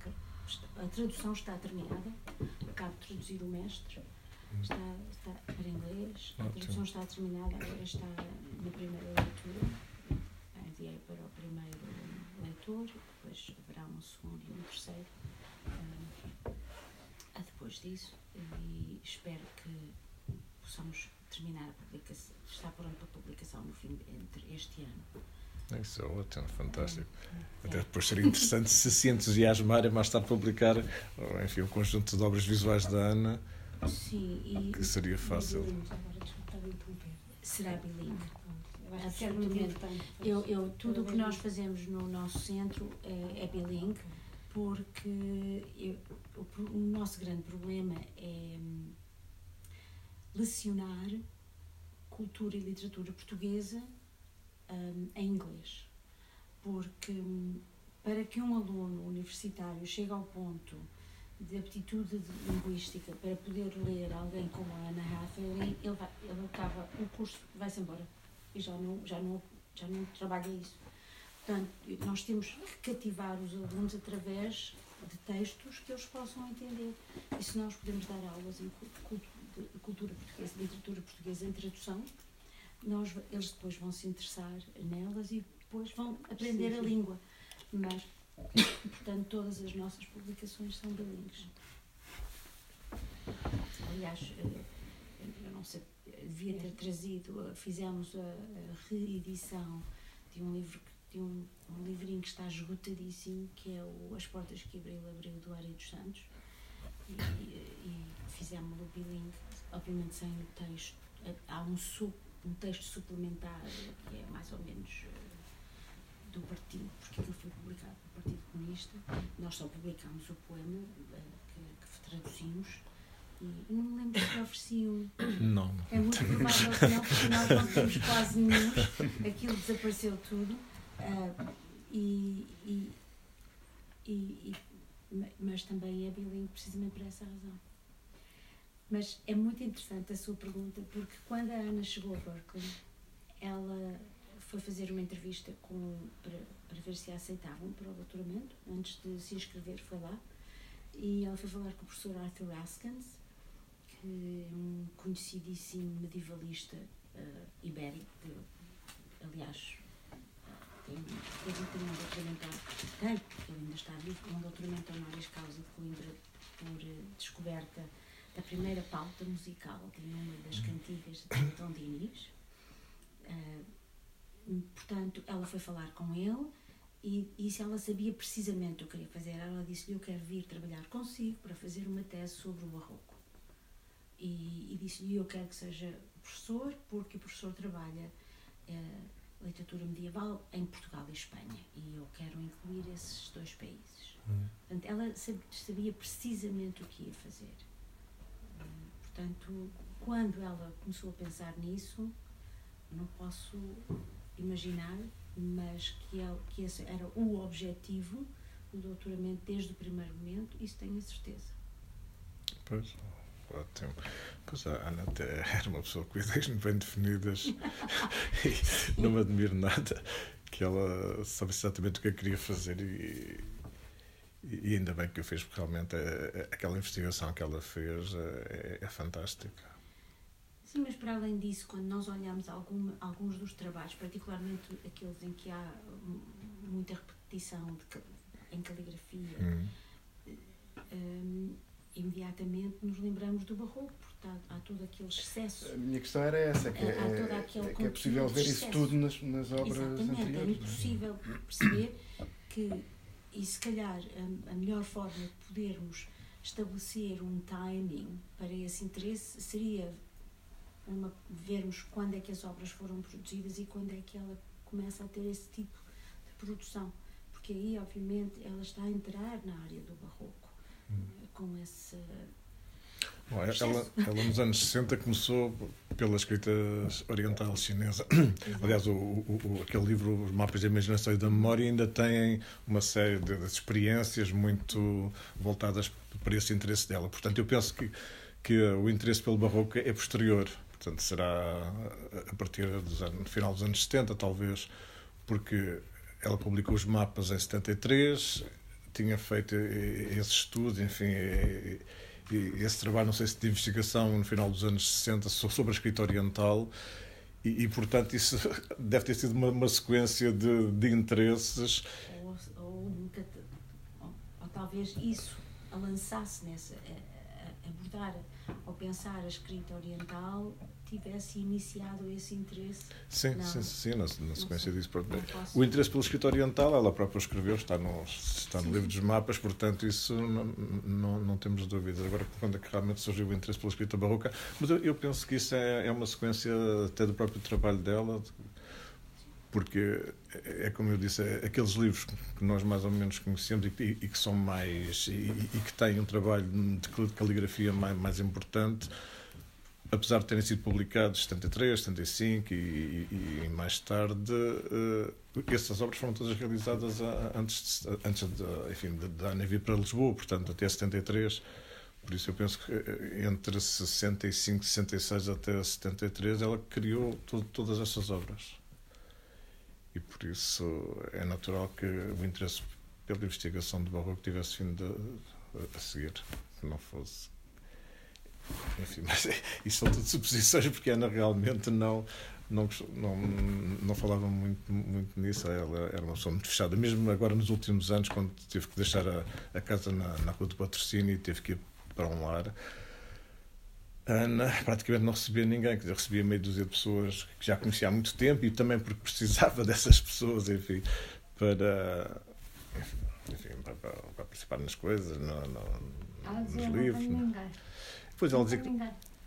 Speaker 5: A tradução está terminada, acabo de traduzir o mestre, uhum. está, está para inglês, a tradução está terminada, agora está na primeira leitura. Enviei para o primeiro leitor, depois haverá um segundo e um terceiro depois disso e espero que possamos terminar a publicação, estar pronto para publicação no fim entre este ano.
Speaker 2: Isso é ótimo, fantástico. É. Até depois seria interessante se se entusiasmarem mais tarde publicar enfim, um conjunto de obras visuais da Ana.
Speaker 5: Sim, e,
Speaker 2: que seria fácil.
Speaker 5: Será bilingue. Absolutamente. Eu, eu, tudo o que nós fazemos no nosso centro é, é bilingue porque eu, o, o, nosso grande problema é hum, lecionar cultura e literatura portuguesa um, em inglês. Porque um, para que um aluno universitário chegue ao ponto de aptitude de linguística para poder ler alguém como a Ana Hathaway, ele, ele acaba o curso, vai-se embora e já não, já, não, já não trabalha isso. Portanto, nós temos que cativar os alunos através de textos que eles possam entender. E se nós podemos dar aulas em cultura portuguesa, literatura portuguesa em tradução, nós, eles depois vão se interessar nelas e depois vão aprender sim, sim. a língua. Mas, portanto, todas as nossas publicações são bilíngues. Aliás, eh, eu não sei, devia ter trazido, fizemos a, a reedição de um livro um, um livrinho que está esgotadíssimo, que é o As Portas que Abriu Abriu do Ari dos Santos. E, e fizemos o bilingue, obviamente sem o texto. Há um, su, um texto suplementar que é mais ou menos uh, do partido, porque aquilo foi publicado pelo Partido Comunista. Nós só publicamos o poema uh, que, que traduzimos. E não me lembro se ofereciam.
Speaker 2: Não.
Speaker 5: É muito provável que não, porque nós não temos quase nenhum. Aquilo desapareceu tudo. Uh, e, e, e, mas também é bilingue precisamente por essa razão. Mas é muito interessante a sua pergunta, porque quando a Ana chegou a Berkeley, ela foi fazer uma entrevista com, para, para ver se a aceitavam para o doutoramento, antes de se inscrever, foi lá, e ela foi falar com o professor Arthur Askins, que é um conhecidíssimo medievalista uh, ibérico, aliás, tem, um doutoramento, ele ainda está vivo, um doutoramento honoris causa de Coimbra por uh, descoberta da primeira pauta musical de uma das cantigas de Tom Diniz. Uh, portanto, ela foi falar com ele e, e se ela sabia precisamente o que queria fazer, ela disse-lhe: Eu quero vir trabalhar consigo para fazer uma tese sobre o Barroco. E, e disse-lhe: Eu quero que seja professor, porque o professor trabalha. Uh, literatura medieval em Portugal e Espanha e eu quero incluir esses dois países. Hum. Portanto, ela sabia precisamente o que ia fazer. Hum, portanto, quando ela começou a pensar nisso, não posso imaginar, mas que, ela, que esse era o objetivo do doutoramento desde o primeiro momento, isso tenho a certeza.
Speaker 2: Pois. Ótimo. Pois a Ana era uma pessoa com ideias <laughs> bem definidas e não me admiro nada que ela sabe exatamente o que eu queria fazer e, e ainda bem que o fez, porque realmente é, é, aquela investigação que ela fez é, é fantástica.
Speaker 5: Sim, mas para além disso, quando nós olhamos algum, alguns dos trabalhos, particularmente aqueles em que há muita repetição de, em caligrafia, hum. um, imediatamente nos lembramos do barroco, portanto há todo aquele excesso.
Speaker 1: A minha questão era essa, que, é, é, que é possível ver isso tudo nas, nas obras
Speaker 5: Exatamente,
Speaker 1: anteriores.
Speaker 5: É impossível perceber que, e se calhar a, a melhor forma de podermos estabelecer um timing para esse interesse seria uma, vermos quando é que as obras foram produzidas e quando é que ela começa a ter esse tipo de produção. Porque aí, obviamente, ela está a entrar na área do barroco. Com esse.
Speaker 2: Bom, ela, ela, nos anos 60 começou pela escrita oriental chinesa. Aliás, o, o, aquele livro, Os Mapas da Imaginação e da Memória, ainda tem uma série de, de experiências muito voltadas para esse interesse dela. Portanto, eu penso que, que o interesse pelo barroco é posterior Portanto, será a partir no final dos anos 70, talvez, porque ela publicou os mapas em 73, tinha feito esse estudo, enfim, esse trabalho, não sei se de investigação no final dos anos 60 sobre a escrita oriental, e, e portanto isso <laughs> deve ter sido uma, uma sequência de, de interesses.
Speaker 5: Ou, ou, ou, ou, talvez isso a lançasse nessa, a, a abordar ao pensar a escrita oriental, tivesse iniciado esse interesse.
Speaker 2: Sim, não, sim, sim, na, na sequência disso. O interesse pelo escrito oriental, ela própria escreveu, está no, está no livro dos mapas, portanto, isso não, não, não, temos dúvidas. Agora, quando é que realmente surgiu o interesse pela escrita barroca? Mas eu, eu penso que isso é, é uma sequência até do próprio trabalho dela, porque é, é como eu disse, é aqueles livros que nós mais ou menos conhecemos e, e, e que são mais e, e, que têm um trabalho de caligrafia mais, mais importante, apesar de terem sido publicados em 73, 75 e, e mais tarde, uh, essas obras foram todas realizadas antes, de, antes de, enfim, de, de Ana vir para Lisboa, portanto até 73. Por isso eu penso que eh, entre 65, 66 até 73 ela criou to, todas essas obras e por isso é natural que o interesse pela investigação do Barroco tivesse vindo a, a seguir, que não fosse. Enfim, mas é, isso são tudo suposições, porque Ana realmente não, não, não, não falava muito, muito nisso. Ela era uma pessoa muito fechada, mesmo agora nos últimos anos, quando teve que deixar a, a casa na, na Rua do Patrocínio e teve que ir para um lar Ana praticamente não recebia ninguém, quer dizer, recebia meia dúzia de pessoas que já conhecia há muito tempo e também porque precisava <laughs> dessas pessoas, enfim, para, enfim, para, para, para participar nas coisas, no, no,
Speaker 3: ela nos livros. Não.
Speaker 2: Pois ela dizia que.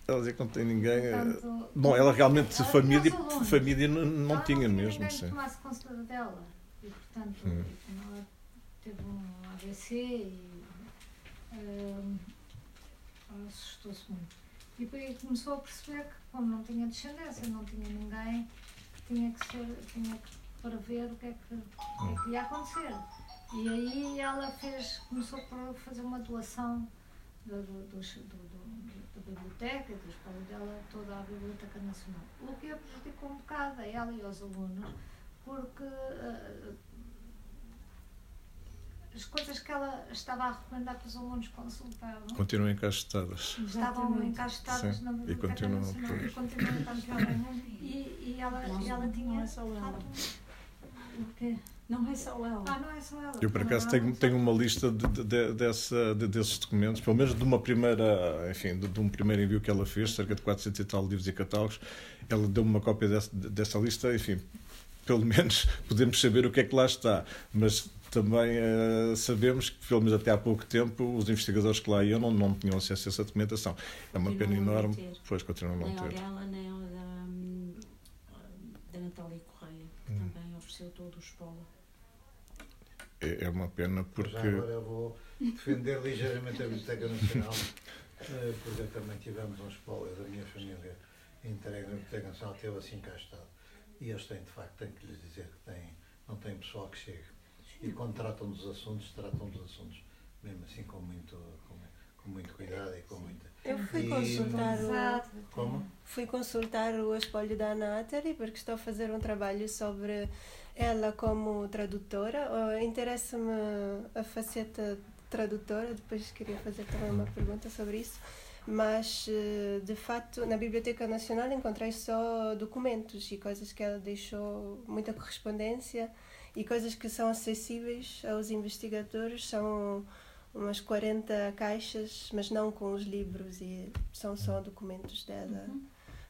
Speaker 2: Ela dizia que não tem ninguém. Portanto, Bom, ela realmente família, família não, não ela tinha
Speaker 3: não
Speaker 2: mesmo.
Speaker 3: Sim. tomasse conta dela. E portanto, hum. ela teve um AVC e hum, assustou-se muito. E depois começou a perceber que, como não tinha descendência, não tinha ninguém, tinha que ser, tinha que para ver o que é que, o que, é que ia acontecer. E aí ela fez, começou por fazer uma doação do, do, do, do, da biblioteca, da escola dela, toda a Biblioteca Nacional. O que a prejudicou um bocado a ela e aos alunos, porque uh, as coisas que ela estava a recomendar que os alunos consultavam
Speaker 2: continuam encaixotadas.
Speaker 3: Estavam encaixotadas na
Speaker 2: e continuam,
Speaker 3: e continuam <coughs> e, e ela,
Speaker 5: não,
Speaker 3: ela tinha.
Speaker 5: Não é só ela. O quê? Não é só ela.
Speaker 3: Ah, não é só ela.
Speaker 2: Eu, por acaso, tenho, tenho uma lista de, de, dessa, de, desses documentos, pelo menos de uma primeira, enfim, de, de, um primeiro envio que ela fez, cerca de 400 e tal livros e catálogos. Ela deu-me uma cópia dessa, dessa lista, enfim, pelo menos <laughs> podemos saber o que é que lá está. Mas também uh, sabemos que, pelo menos até há pouco tempo, os investigadores que lá iam não, não tinham acesso a essa documentação. É uma pena enorme, pois continuam a não
Speaker 5: ter.
Speaker 2: Nem
Speaker 5: dela, nem da, da Natália Correia, que hum. também ofereceu todo o espola.
Speaker 2: É, é uma pena porque. Já
Speaker 4: agora eu vou defender ligeiramente a Biblioteca Nacional, <laughs> eh, porque também tivemos um spoiler da minha família entregue na Biblioteca Nacional, teve assim cá estado. E eles têm, de facto, tenho que lhes dizer que têm, não tem pessoal que chegue e quando tratam dos assuntos, tratam dos assuntos mesmo assim com, muito, com, com muito cuidado e com muita.
Speaker 6: Eu fui
Speaker 4: E-
Speaker 6: consultar o.
Speaker 4: Como?
Speaker 6: fui consultar o espólio da Ana Atteri porque estou a fazer um trabalho sobre ela como tradutora. Oh, Interessa-me a faceta tradutora, depois queria fazer também uma pergunta sobre isso. Mas, eh, de facto, na Biblioteca Nacional encontrei só documentos e coisas que ela deixou, muita correspondência e coisas que são acessíveis aos investigadores. São umas 40 caixas, mas não com os livros e são só documentos dela,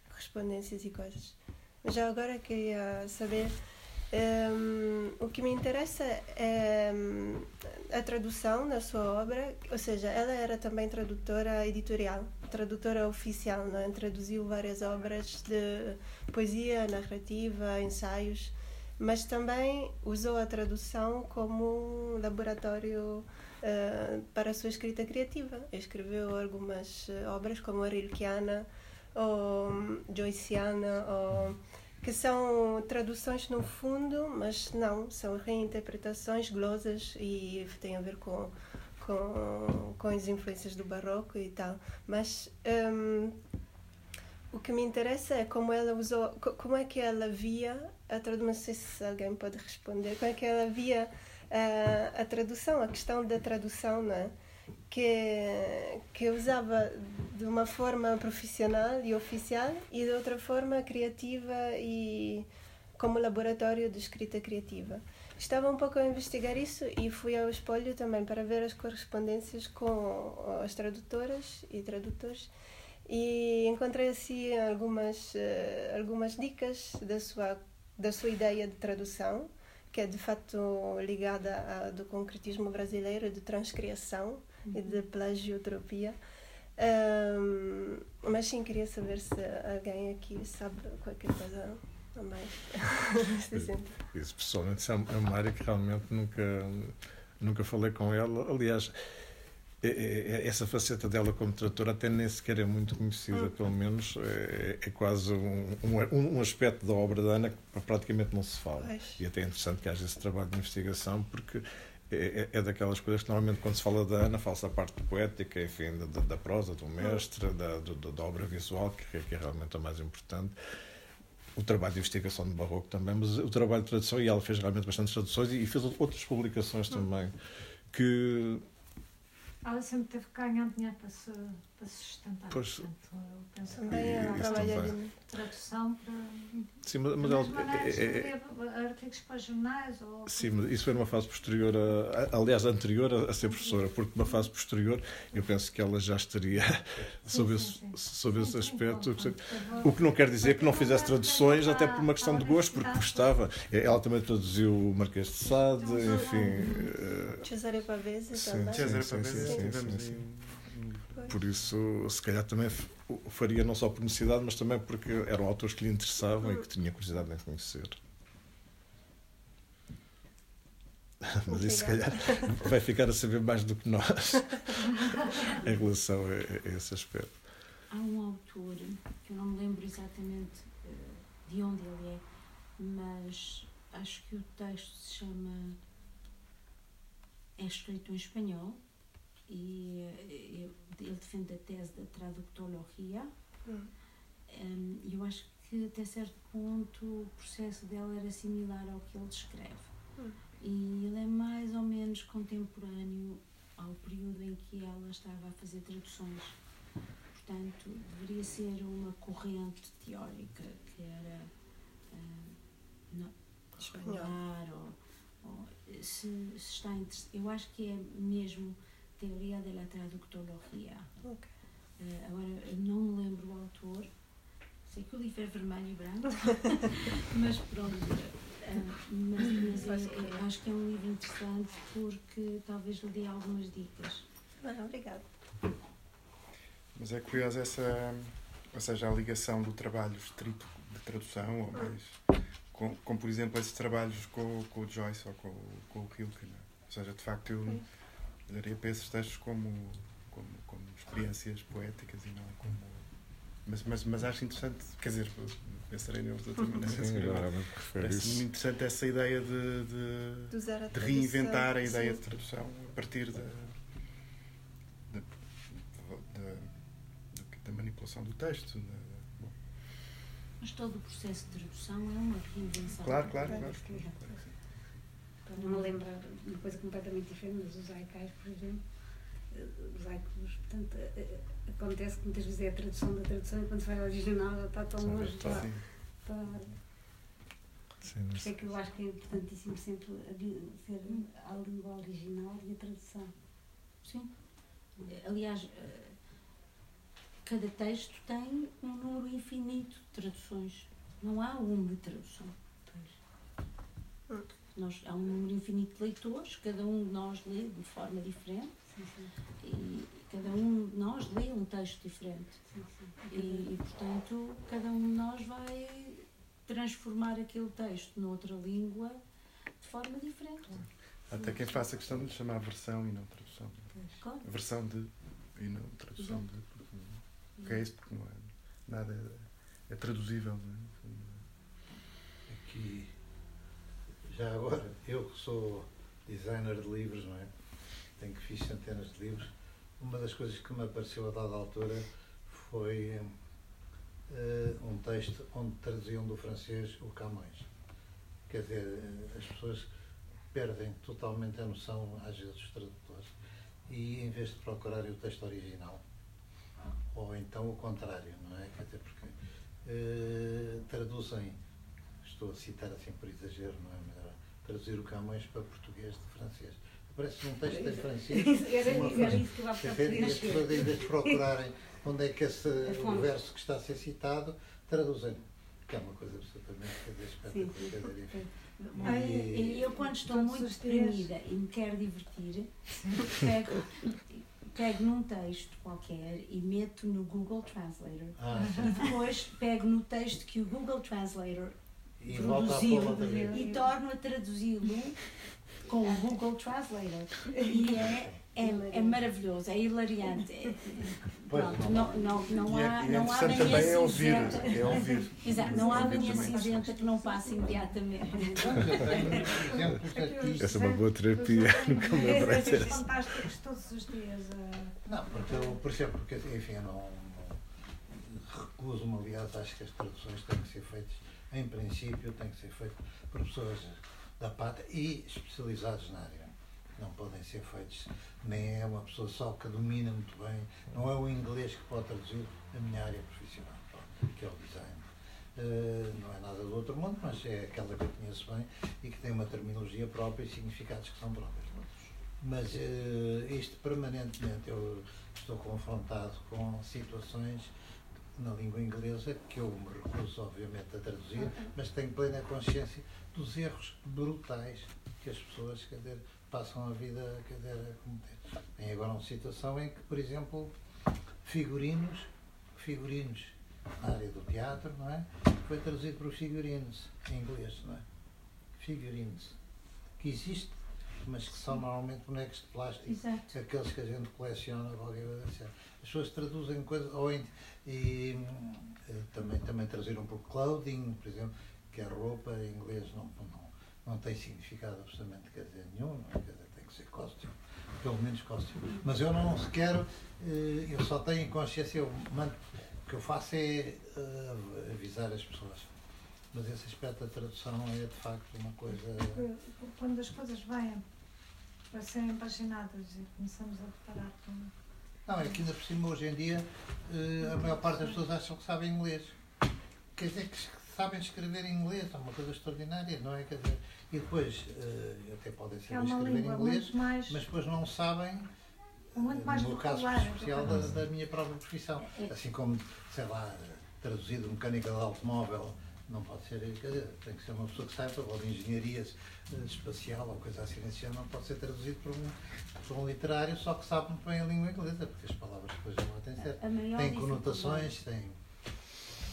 Speaker 6: correspondências e coisas. Mas já agora queria saber hum, o que me interessa é a tradução na sua obra, ou seja, ela era também tradutora editorial, tradutora oficial, não é? traduziu várias obras de poesia, narrativa, ensaios, mas também usou a tradução como um laboratório eh, para a sua escrita criativa. Escreveu algumas eh, obras como a Rilkeana ou hum, Joyceana, ou, que são traduções no fundo, mas não, são reinterpretações, glosas e têm a ver com, com, com as influências do barroco e tal. Mas hum, o que me interessa é como ela usou, co- como é que ela via a tradução, não sei se alguém pode responder, como é que ela via ah, a tradução, a questão da tradução, não é? Que, que usava de uma forma profissional e oficial e de outra forma criativa e como laboratório de escrita criativa. Estava um pouco a investigar isso e fui ao espólio também para ver as correspondências com as tradutoras e tradutores e encontrei assim algumas eh, algumas dicas da sua da sua ideia de tradução que é de facto ligada ao do concretismo brasileiro de transcriação e de plagiotropia Ahm, mas sim queria saber se alguém aqui sabe qualquer coisa a mais <laughs> nesse sentido.
Speaker 2: Isso, pessoalmente, isso é uma área que realmente nunca, nunca falei com ela. Aliás, é- é- é- essa faceta dela como tradutora até nem sequer é muito conhecida, pelo menos é, é quase um, um, um aspecto da obra da Ana que praticamente não se fala.
Speaker 6: Pois.
Speaker 2: E até é interessante que haja esse trabalho de investigação, porque é, é- é daquelas coisas que normalmente quando se fala da Ana fala-se da parte poética, enfim, da, da- prosa, do mestre, da, do- da obra visual, que, é- que é realmente a mais importante. O trabalho de investigação do Barroco também, mas o trabalho de tradução, e ela fez realmente bastantes traduções e, e fez outras publicações também, que
Speaker 3: Ela sempre teve que ganhar dinheiro para se, para sustentar.
Speaker 2: Pois.
Speaker 3: Portanto, eu penso
Speaker 6: Também
Speaker 2: E-
Speaker 6: é um trabalho
Speaker 2: também.
Speaker 6: ali.
Speaker 3: tradução para.
Speaker 2: Sim, mas, mas ela-
Speaker 3: maneira,
Speaker 2: é- é-
Speaker 3: escrever artigos para jornais ou.
Speaker 2: Sim, mas isso foi numa fase posterior, a, aliás, anterior a, a ser professora, porque numa fase posterior eu penso que ela já estaria <laughs> sob esse,
Speaker 3: sim, sim. Sim, sim,
Speaker 2: aspecto. O que não quer dizer que não fizesse traduções, até por uma questão de gosto, porque gostava. Ela também traduziu o Marquês de Sade, enfim. eh,
Speaker 6: Cesare Pavese
Speaker 2: Sim,
Speaker 6: também.
Speaker 2: sim.
Speaker 1: César Pavese,
Speaker 2: sim, sim,
Speaker 1: tivemos
Speaker 2: sim,
Speaker 1: aí um- um-
Speaker 6: Pois.
Speaker 2: Por isso, se calhar também o faria não só por necessidade, mas também porque eram autores que lhe interessavam e que tinha curiosidade em conhecer. <laughs> Mas isso, se calhar, vai ficar a saber mais do que nós <laughs> em relação a, a esse aspecto.
Speaker 5: Há um autor, que eu não me lembro exatamente eh, de onde ele é, mas acho que o texto se chama. É escrito em espanhol e ele defende a tese da traductologia.
Speaker 6: Hum.
Speaker 5: E eu acho que até certo ponto o processo dela era similar ao que ele descreve.
Speaker 6: Hum.
Speaker 5: E ele é mais ou menos contemporâneo ao período em que ela estava a fazer traduções. Portanto, deveria ser uma corrente teórica que era hum, não,
Speaker 6: Espanhol.
Speaker 5: ou, ou se, se está eu acho que é mesmo teoria da traductologia.
Speaker 6: Ok.
Speaker 5: Eh, agora, não me lembro o autor. Sei que o livro é vermelho e branco, <laughs> mas pronto. eh, mas mas é- é- acho que é um livro interessante porque talvez lhe dê algumas dicas.
Speaker 6: Ah, obrigada.
Speaker 1: Mas é curiosa essa, ou seja, a ligação do trabalho estrito de tradução, ou mais, com, com por exemplo, esses trabalhos com, com o Joyce ou com, o- com o Rilke. não é? Ou seja, de facto, eu olharia para esses textos como, como, como experiências poéticas e não como. Mas, mas, mas acho interessante, quer dizer, pensarei neles de outra <laughs> maneira.
Speaker 2: Sim,
Speaker 1: Parece-me
Speaker 2: isso.
Speaker 1: interessante essa ideia de, de,
Speaker 6: De
Speaker 1: de reinventar a ideia de tradução a partir da, da, da manipulação do texto. da- bom,
Speaker 5: Mas todo o processo de tradução é uma reinvenção.
Speaker 1: claro, claro,
Speaker 5: da
Speaker 1: claro. claro
Speaker 7: não me lembrar de uma coisa completamente diferente, mas os haikais, por exemplo, eh, os haikus, portanto, eh, eh, acontece que muitas vezes é a tradução da tradução e quando se vai ao original já está tão longe.
Speaker 2: está.
Speaker 7: Está,
Speaker 1: Sim.
Speaker 7: está,
Speaker 2: Sim,
Speaker 7: por isso é que eu acho que é importantíssimo sempre a ser a língua original e a tradução.
Speaker 5: Sim. Aliás, cada texto tem um número infinito de traduções. Não há uma tradução. Nós, há um número infinito de leitores, cada um de nós lê de forma diferente
Speaker 7: Sim, sim,
Speaker 5: e cada um de nós lê um texto diferente.
Speaker 7: sim, sim.
Speaker 5: E, e, portanto, cada um de nós vai transformar aquele texto noutra língua de forma diferente.
Speaker 1: Até quem faça questão de chamar versão e não tradução.
Speaker 5: Claro.
Speaker 1: Versão de e não tradução de. porque não- que é isso? Porque não é nada é, é traduzível. Não é?
Speaker 4: Aqui, já agora, eu que sou designer de livros, não é? Tenho que fiz centenas de livros. Uma das coisas que me apareceu a dada altura foi eh, um texto onde traduziam do francês o Camões. Quer dizer, as pessoas perdem totalmente a noção, às vezes, os tradutores, e em vez de procurarem o texto original, ou então o contrário, não é? Quer dizer, porque eh, traduzem, estou a citar assim por exagero, não é? Traduzir o Camões para português de francês. Parece um texto em francês.
Speaker 7: Era,
Speaker 4: uma
Speaker 7: era
Speaker 4: frase.
Speaker 7: isso que eu
Speaker 4: E as pessoas, em vez de procurarem <laughs> onde é que esse verso que está a ser citado, traduzem. Que é uma coisa absolutamente espetacular.
Speaker 5: E- eu quando estou muito deprimida e me quero divertir, pego, pego num texto qualquer e meto no Google Translator.
Speaker 4: Ah,
Speaker 5: E depois pego no texto que o Google Translator
Speaker 4: E outra vez.
Speaker 5: e torno a traduzi-lo com o Google Translator. E é, é, é maravilhoso, é hilariante. É-
Speaker 4: Pois,
Speaker 5: pronto,
Speaker 4: não-
Speaker 5: não, não, não
Speaker 1: e é,
Speaker 5: há,
Speaker 1: e é
Speaker 5: não há manhã
Speaker 1: é ouvir.
Speaker 5: cinzenta.
Speaker 1: É ouvir. <laughs>
Speaker 5: Exato, não há manhã cinzenta que não passe imediatamente.
Speaker 2: Essa é uma boa terapia. Nunca me lembrei disso.
Speaker 3: fantásticos todos os dias.
Speaker 4: Não, porque eu, exemplo, porque, enfim, eu não, não recuso-me, aliás, acho que as traduções têm que ser feitas, em princípio, têm que ser feitas por pessoas da pátria e especializados na área. Não podem ser feitos, nem é uma pessoa só que domina muito bem, não é o inglês que pode traduzir a minha área profissional, que é o design. Eh, não é nada do outro mundo, mas é aquela que eu conheço bem e que tem uma terminologia própria e significados que são próprios. Mas eh, isto permanentemente eu estou confrontado com situações na língua inglesa que eu me recuso obviamente a traduzir, mas tenho plena consciência dos erros brutais que as pessoas quer dizer, passam a vida quer dizer, a cometer. Tem agora uma situação em que, por exemplo, figurinos, figurinos na área do teatro, não é? Foi traduzido por figurinos em inglês, não é? Figurines. Que existe, mas que são normalmente bonecos de plástico
Speaker 5: Exato.
Speaker 4: aqueles que a gente coleciona qualquer coisa assim. As pessoas traduzem coisas, ou em- e eh, também, também traduziram por clothing, por exemplo, que é roupa em inglês não, não, não tem significado absolutamente quer dizer, nenhum, não é? quer dizer, tem que ser costume, pelo menos costume. Mas eu não se quero, eh, eu só tenho consciência, eu mando, o que eu faço é eh, avisar as pessoas. Mas esse aspecto da tradução é de facto uma coisa.
Speaker 3: porque Quando as coisas vêm para serem paginadas e começamos a deparar com.
Speaker 4: Não, é que ainda por cima hoje em dia eh, a maior parte das pessoas acham que sabem inglês. Quer dizer que sabem escrever em inglês, é uma coisa extraordinária, não é? Quer dizer, e depois eh, até podem
Speaker 3: É
Speaker 4: saber
Speaker 3: uma
Speaker 4: escrever em inglês,
Speaker 3: mais,
Speaker 4: mas depois não sabem,
Speaker 3: muito mais
Speaker 4: eh, no caso
Speaker 3: popular.
Speaker 4: especial da, da minha própria profissão. Assim como, sei lá, traduzido mecânica de automóvel, não pode ser, quer dizer, tem que ser uma pessoa que saiba, ou de engenharia eh, espacial, ou coisa assim desse género, não pode ser traduzido por um, por um literário, só que sabe muito bem a língua inglesa, porque as palavras depois lá têm certo. Tem conotações, tem.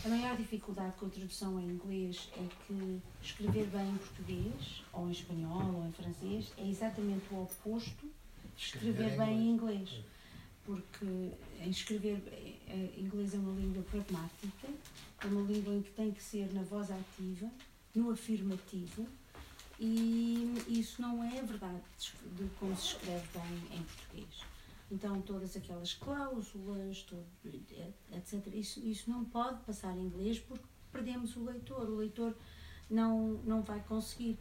Speaker 5: A maior dificuldade com a tradução em inglês é que escrever bem em português, ou em espanhol, ou em francês, é exatamente o oposto de escrever bem em inglês. Porque em escrever eh, inglês é uma língua pragmática, é uma língua em que tem que ser na voz ativa, no afirmativo, e isso não é verdade de como se escreve bem em português. Então, todas aquelas cláusulas, todo, etc. Isso, isso não pode passar em inglês porque perdemos o leitor. O leitor não, não vai conseguir.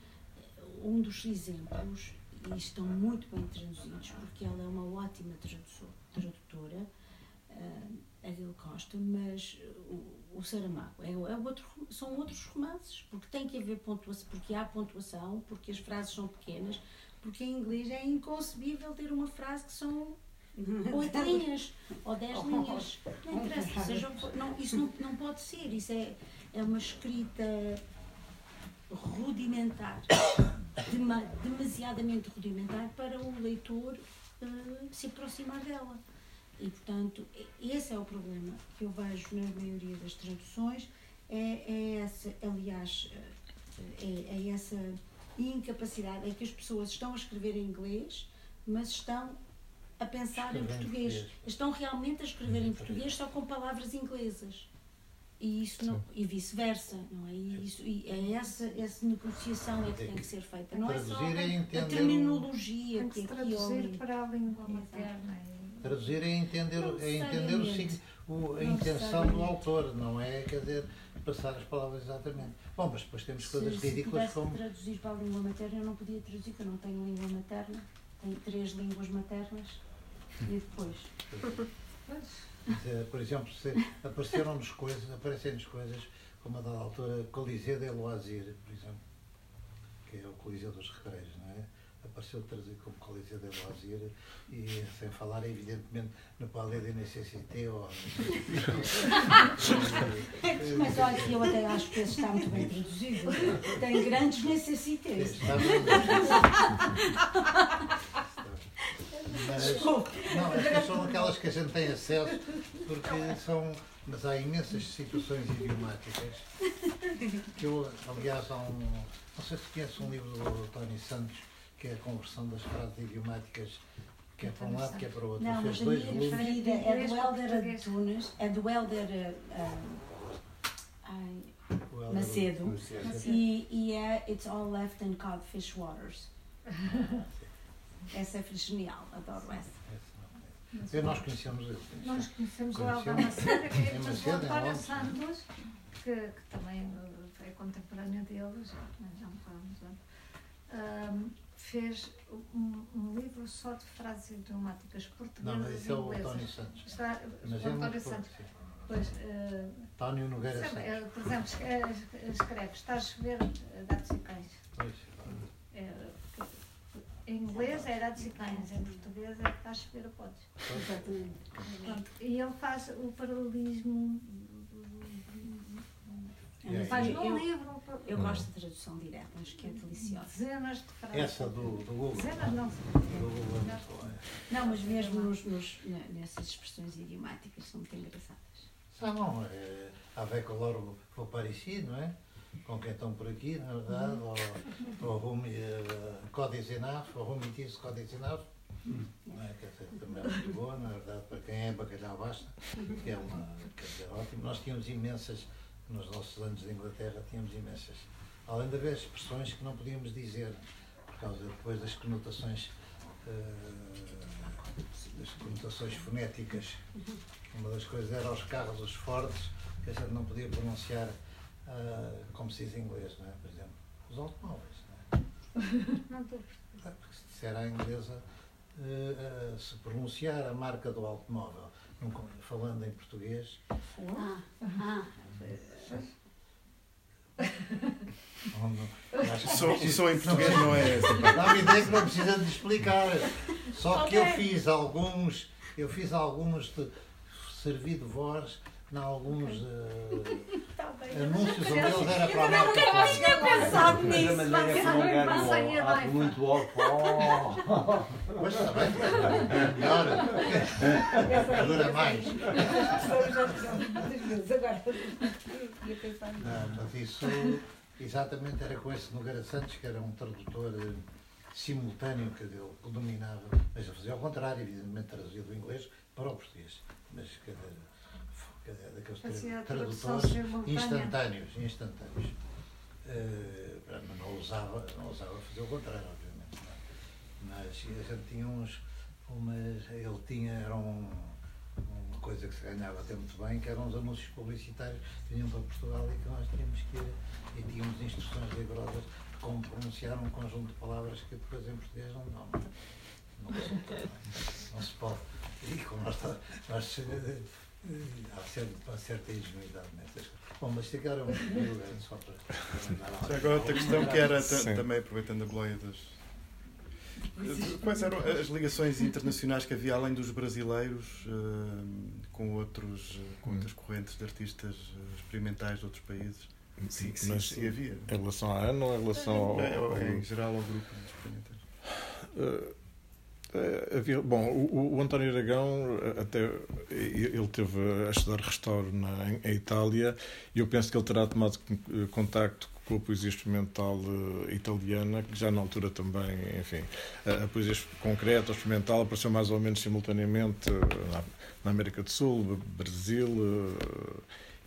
Speaker 5: Um dos exemplos, e estão muito bem traduzidos, porque ela é uma ótima tradutora, uh, a Gil Costa, mas o Saramago é, é outro, são outros romances, porque tem que haver pontuação, porque há pontuação, porque as frases são pequenas, porque em inglês é inconcebível ter uma frase que são <laughs> oito linhas ou dez linhas. Não interessa, seja, não, isso não, não pode ser, isso é, é uma escrita rudimentar, dema, demasiadamente rudimentar para o leitor uh, se aproximar dela. E, portanto, esse é o problema que eu vejo na maioria das traduções, é, é essa, aliás, eh, é, é essa incapacidade, é que as pessoas estão a escrever em inglês, mas estão a pensar em português. português. Estão realmente a escrever em português só com palavras inglesas. E, isso não, e vice-versa, não é? E, isso, e é essa, essa negociação é que tem que ser feita. Não é só a, a terminologia
Speaker 3: tem que, que traduzir para a língua materna.
Speaker 4: Traduzir é entender, é entender o, o, a intenção do autor, não é, quer dizer, passar as palavras exatamente. Bom, mas depois temos coisas
Speaker 5: se,
Speaker 4: ridículas
Speaker 5: se
Speaker 4: como.
Speaker 5: traduzir para a língua materna, eu não podia traduzir, porque eu não tenho língua materna, tenho três línguas maternas e depois.
Speaker 4: Por exemplo, se apareceram-nos coisas, aparecem-nos coisas como a da altura Coliseu de Loisir, por exemplo, que é o Coliseu dos Recreios, não é? Apareceu traduzido como Coliseu de Loisir e sem falar, evidentemente, no Palais de Necessité ou.
Speaker 5: Mas olha, eu até acho que esse está muito bem traduzido. Tem grandes necessités.
Speaker 4: Mas, não, estas são aquelas que a gente tem acesso porque são. Mas há imensas situações idiomáticas que eu, aliás, há um. Não sei se conhece um livro do Tony Santos que é a conversão das frases idiomáticas que é para um lado que é para o outro.
Speaker 5: Não,
Speaker 4: Fez
Speaker 5: mas a minha preferida é do Helder Antunes, é do Helder uh, Macedo, e, e é It's All Left in Codfish Waters. Essa é genial, adoro essa.
Speaker 4: Nós conhecemos ele.
Speaker 3: Nós conhecemos o Helder Macedo, que é <laughs> o António Santos, que, que também foi contemporâneo dele, já, já me falamos um, fez um, um, livro só de frases idiomáticas portuguesas
Speaker 4: Não, mas esse é o António Santos.
Speaker 3: Está, mas o é António Santos. Pois, uh,
Speaker 4: António Nogueira
Speaker 3: Santos. Uh, por exemplo, escreve, está a chover gatos e cães.
Speaker 4: Pois.
Speaker 3: É, em inglês é gatos e cães, em português é está a chover a podes. Exatamente. E ele faz o paralelismo
Speaker 5: é, faz num livro. Eu gosto de tradução direta, acho que é deliciosa.
Speaker 3: Dezenas de frases.
Speaker 4: Essa do, do Google.
Speaker 3: Dezenas não.
Speaker 5: Não, mas mesmo nos, nos, nessas expressões idiomáticas são muito engraçadas.
Speaker 4: São, é, avec alors vou para ici, não é? Com quem estão por aqui, na verdade, ou, ou Rumi, uh, Códice Enaf, ou Rumitis Códice Enaf. Não é? Quer dizer, também é muito boa, na verdade, para quem é bacalhau basta, que é uma, quer dizer, ótimo. Nós tínhamos imensas nos nossos anos de Inglaterra tínhamos imensas. Além de haver expressões que não podíamos dizer, por causa depois das conotações, uh, das conotações fonéticas. Uma das coisas era os carros, os fortes, que a gente não podia pronunciar uh, como se diz em inglês, não é? por exemplo. Os automóveis. Não, é? <laughs>
Speaker 3: não estou
Speaker 4: Porque se disser à inglesa, uh, se pronunciar a marca do automóvel, falando em português.
Speaker 5: Ah, ah.
Speaker 1: Só, só em português não é essa. <laughs>
Speaker 4: Dá-me ideia que não precisa de explicar. Só que okay. eu fiz alguns, eu fiz alguns de servir de voz em alguns uh, <laughs> anúncios onde eles era para a marca
Speaker 5: Não tinha pensado nisso.
Speaker 8: Um gajo abre muito alto.
Speaker 4: Pois está bem. Melhor. Dura mais. Não, mas isso exatamente era com esse Nogueira Santos, que era um tradutor eh, simultâneo que ele dominava, mas eu fazia ao contrário, evidentemente traduzia do inglês para o português. Mas quer daqueles tradutores instantâneos, instantâneos. Uh, não usava, não usava fazer o contrário, obviamente. Não. É? Mas a gente tinha uns, umas, ele tinha, era um, uma coisa que se ganhava até muito bem, que eram os anúncios publicitários que vinham para Portugal e que nós tínhamos que ir e tínhamos instruções rigorosas de como pronunciar um conjunto de palavras que depois em português não dão. Não, não, não se pode. E como nós, nós há, certa, há certa ingenuidade nessas coisas. Bom, mas calhar é um só para.
Speaker 1: Já agora outra questão que era também aproveitando a boleia das. Quais eram as ligações internacionais que havia além dos brasileiros uh, com, outros, com outras correntes de artistas experimentais de outros países?
Speaker 2: Sim, sim, mas sim, havia. Em relação à ANA ou em relação ao,
Speaker 1: ao... Em geral ao grupo de experimentais?
Speaker 2: Eh, havia, bom, o, o, António Aragão eh, até ele teve a estudar restauro na, em, em, Itália e eu penso que ele terá tomado eh, contacto com a poesia experimental italiana, que já na altura também, enfim, a, a poesia concreta, experimental, apareceu mais ou menos simultaneamente na, na América do Sul, Brasil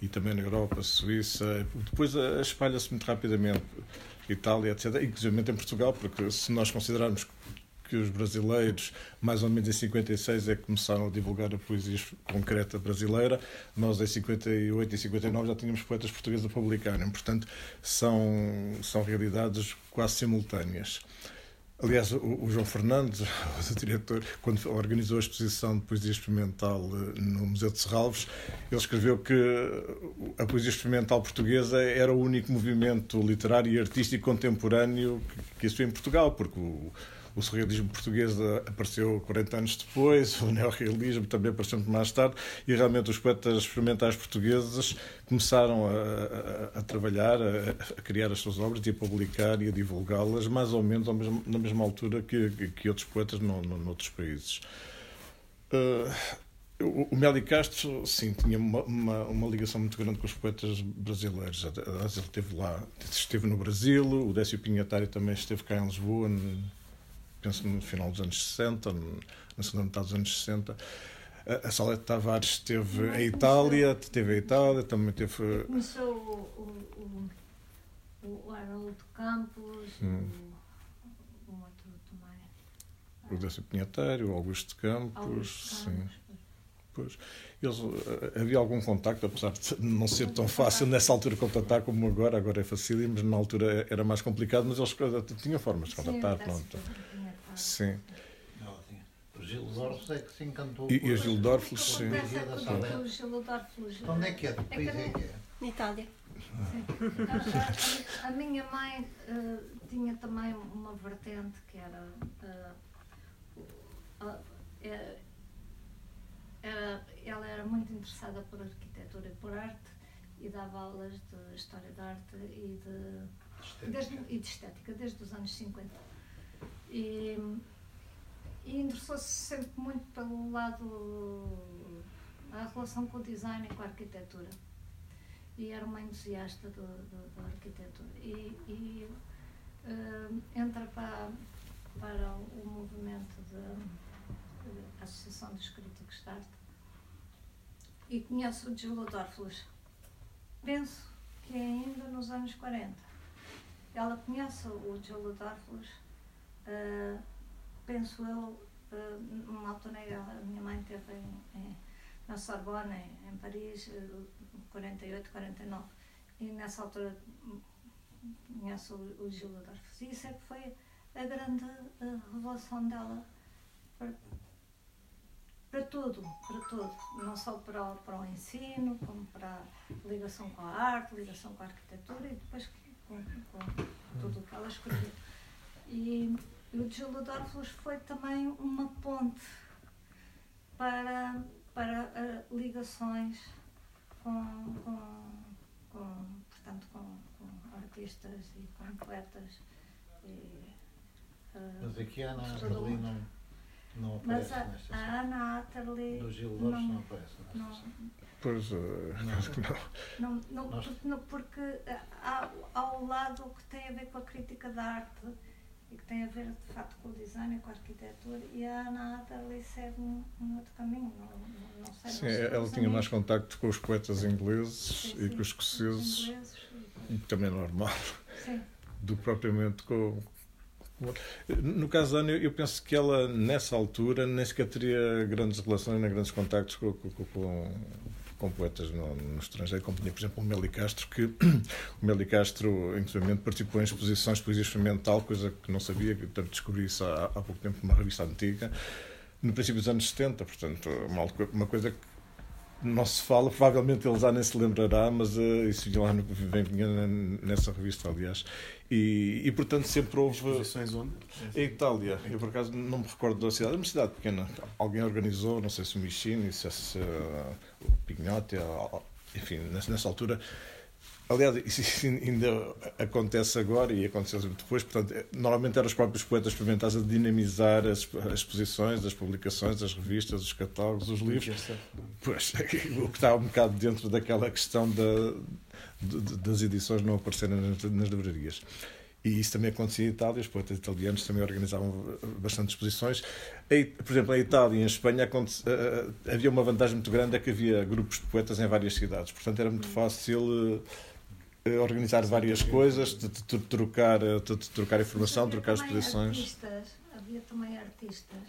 Speaker 2: e também na Europa, Suíça. Depois espalha-se muito rapidamente. Itália, etc., inclusive em Portugal, porque se nós considerarmos que os brasileiros, mais ou menos em 56, é que começaram a divulgar a poesia concreta brasileira. Nós, em 58 e 59, já tínhamos poetas portugueses a publicarem. Portanto, são, são realidades quase simultâneas. Aliás, o, João Fernandes, <laughs> o diretor, quando organizou a exposição de poesia experimental eh, no Museu de Serralves, ele escreveu que a poesia experimental portuguesa era o único movimento literário e artístico contemporâneo que, que existia em Portugal, porque o, o surrealismo português apareceu 40 anos depois, o neorrealismo também apareceu muito mais tarde, e realmente os poetas experimentais portugueses começaram a, a, a trabalhar, a, a, criar as suas obras e a publicar e a divulgá-las mais ou menos mesmo, na mesma altura que, que, outros poetas no, no, noutros países. Uh, o Meli Castro, sim, tinha uma, uma, uma, ligação muito grande com os poetas brasileiros. Ele esteve lá, esteve no Brasil, o Décio Pinhatari também esteve cá em Lisboa, penso no final dos anos 60, na segunda metade dos anos 60. A Salete Tavares esteve em Itália, teve a Itália, também teve.
Speaker 3: Começou o, o, o Haroldo Campos, hum. o, o outro também.
Speaker 2: O Décio Pinheteiro, o Augusto Campos, Augusto sim. Campos. Pois. Eles, eh, havia algum contacto, apesar de não ser tão fácil nessa altura contatar como agora, agora é fácil, mas na altura era mais complicado, mas eles tinham formas de contatar. Sim, pronto. Sim.
Speaker 4: O Gil Dorfles é que se encantou.
Speaker 2: E, e o Gil Dorfles, sim.
Speaker 3: O Gil
Speaker 4: Dorfles. Onde é que é? Que país é que é?
Speaker 6: Na Itália.
Speaker 3: A, a, a, minha mãe uh, tinha também uma vertente que era. Uh, uh, era, ela era muito interessada por arquitetura e por arte e dava aulas de história da arte e de, estética. Desde, e de estética desde os anos 50. E, e interessou-se sempre muito pelo lado a relação com o design e com a arquitetura. E era uma entusiasta do, do, da arquitetura. E, e uh, entra para, para o movimento da Associação dos Críticos de Arte. E conhece o Gildo Dorfles. Penso que é ainda nos anos 40 ela conhece o Gildo Dorfles Uh, penso eu, uh, numa altura a minha mãe esteve em, na Sorbonne, em, em Paris, uh, 48, 49, e nessa altura conheço o, o Gil Adolfo. E isso é que foi a grande uh, revelação dela para, para tudo, para tudo, não só para, para o ensino, como para a ligação com a arte, ligação com a arquitetura e depois com, com tudo o que ela escreveu. E, o Gilda Dorflos foi também uma ponte para, para uh, ligações com, com, com, portanto, com, com, artistas e com poetas. E,
Speaker 4: uh, Mas aqui a Ana Atterley não, não aparece
Speaker 3: Mas a, a Ana Atterley...
Speaker 4: Do Gil Dorflos não, não aparece
Speaker 2: não, Pois, uh,
Speaker 3: não, não. não, não, não porque há, há o lado que tem a ver com a crítica da arte e que tem a ver de facto com o design e com a arquitetura e a Ana Atterley segue um, um, outro caminho não, não, não sei,
Speaker 2: sim, ela tinha mais contacto com os poetas ingleses sim, sim, e com os escoceses e também é normal.
Speaker 3: Sim.
Speaker 2: do que propriamente com, No caso da Ana, eu penso que ela, nessa altura, nem sequer teria grandes relações, nem grandes contactos com, com, com, com poetas no, no, estrangeiro, como tinha, por exemplo, o Meli Castro, que <clears throat> o Meli Castro, inclusive, participou em exposições de poesia experimental, coisa que não sabia, que portanto, descobri isso há, há pouco tempo numa revista antiga, no princípio dos anos 70, portanto, uma, uma coisa que não se fala, provavelmente ele já nem se lembrará, mas uh, isso lá no, vem, nessa revista, aliás. E, e portanto sempre houve.
Speaker 1: Exposições onde?
Speaker 2: Em Itália. Eu por acaso não me recordo da cidade, é uma cidade pequena. Alguém organizou, não sei se o Michini, se, se uh, o Pignotti, enfim, nessa, nessa altura Aliás, isso ainda acontece agora e aconteceu depois, portanto, normalmente eram os próprios poetas experimentados a dinamizar as, as exposições, as publicações, as revistas, os catálogos, os livros. Pois, o que está um bocado dentro daquela questão da, das edições não aparecerem nas, nas livrarias. E isso também acontecia em Itália, os poetas italianos também organizavam bastante exposições. Por exemplo, em Itália e em Espanha havia uma vantagem muito grande, é que havia grupos de poetas em várias cidades. Portanto, era muito fácil eh, organizar várias coisas, de, de, de trocar, eh, de, trocar informação,
Speaker 3: havia
Speaker 2: trocar exposições.
Speaker 3: Artistas, havia também artistas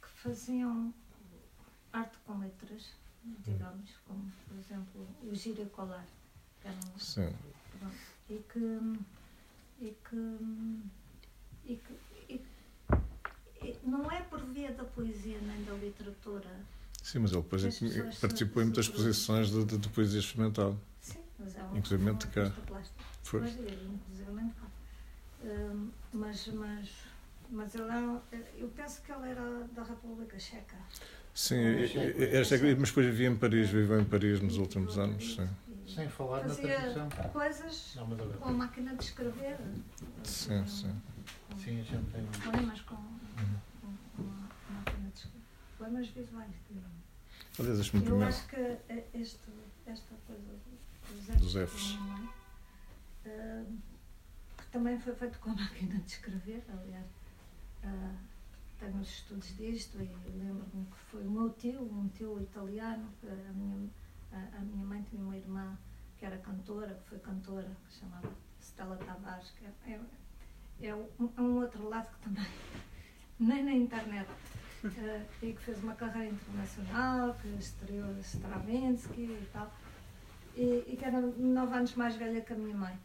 Speaker 3: que faziam arte com letras, digamos, como por exemplo o Gíria Colar, que era um,
Speaker 2: Sim.
Speaker 3: Pronto, e que e que, e que e, e, não é por via da poesia nem da literatura.
Speaker 2: Sim, mas ele depois participou em muitas exposições de, de, de poesia experimental.
Speaker 3: Mas é um,
Speaker 2: inclusive cá.
Speaker 3: Foi. Inclusive cá. Uh, mas, mas, mas ele era, eu penso que ele era da República Checa.
Speaker 2: Sim, é, checa, mas depois vivia em Paris, viveu em Paris nos últimos anos. Sim.
Speaker 4: Sem falar
Speaker 3: Fazia
Speaker 4: na tradução.
Speaker 3: coisas não, com a máquina de escrever.
Speaker 2: Sim, sim.
Speaker 4: Sim, a gente tem.
Speaker 3: Poemas com, com, com uma máquina de escrever. Poemas visuais.
Speaker 2: Aliás,
Speaker 3: eu acho que este, esta coisa
Speaker 2: dos Fs.
Speaker 3: Uh, que também foi feito com a <laughs> máquina de escrever, aliás. Uh, tenho os estudos disto e lembro-me que foi o meu tio, um tio italiano, a minha, a, a, minha mãe tinha uma irmã que era cantora, que foi cantora, que se chamava Stella Tavares, que é, é, é um, é um outro lado que também, <laughs> nem na internet, uh, e que fez uma carreira internacional, que estreou Stravinsky e tal e, e que era nove anos mais velha que a minha mãe,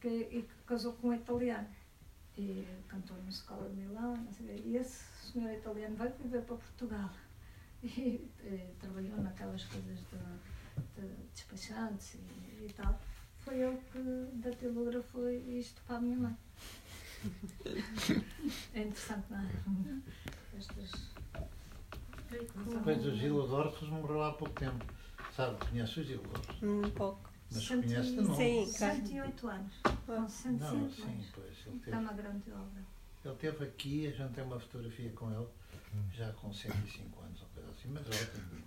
Speaker 3: que, e que casou com um italiano. E cantou na escola de Milão, e esse senhor italiano veio viver para Portugal. E, e trabalhou naquelas coisas de, de despachantes e, e, tal. Foi ele que datilografou isto para a minha mãe. É interessante, não é? Estas.
Speaker 4: Depois o Gil Adorfos morreu há pouco tempo. Sabe, conhece o Gil Lopes?
Speaker 6: Um pouco.
Speaker 4: Mas Cento... conhece de novo.
Speaker 3: Sim, 108 anos. Com 105
Speaker 4: não, sim, anos. Pois,
Speaker 3: ele teve... É uma grande obra.
Speaker 4: Ele esteve aqui, a gente tem uma fotografia com ele, já com 105 anos, ou coisa assim, mas ótimo.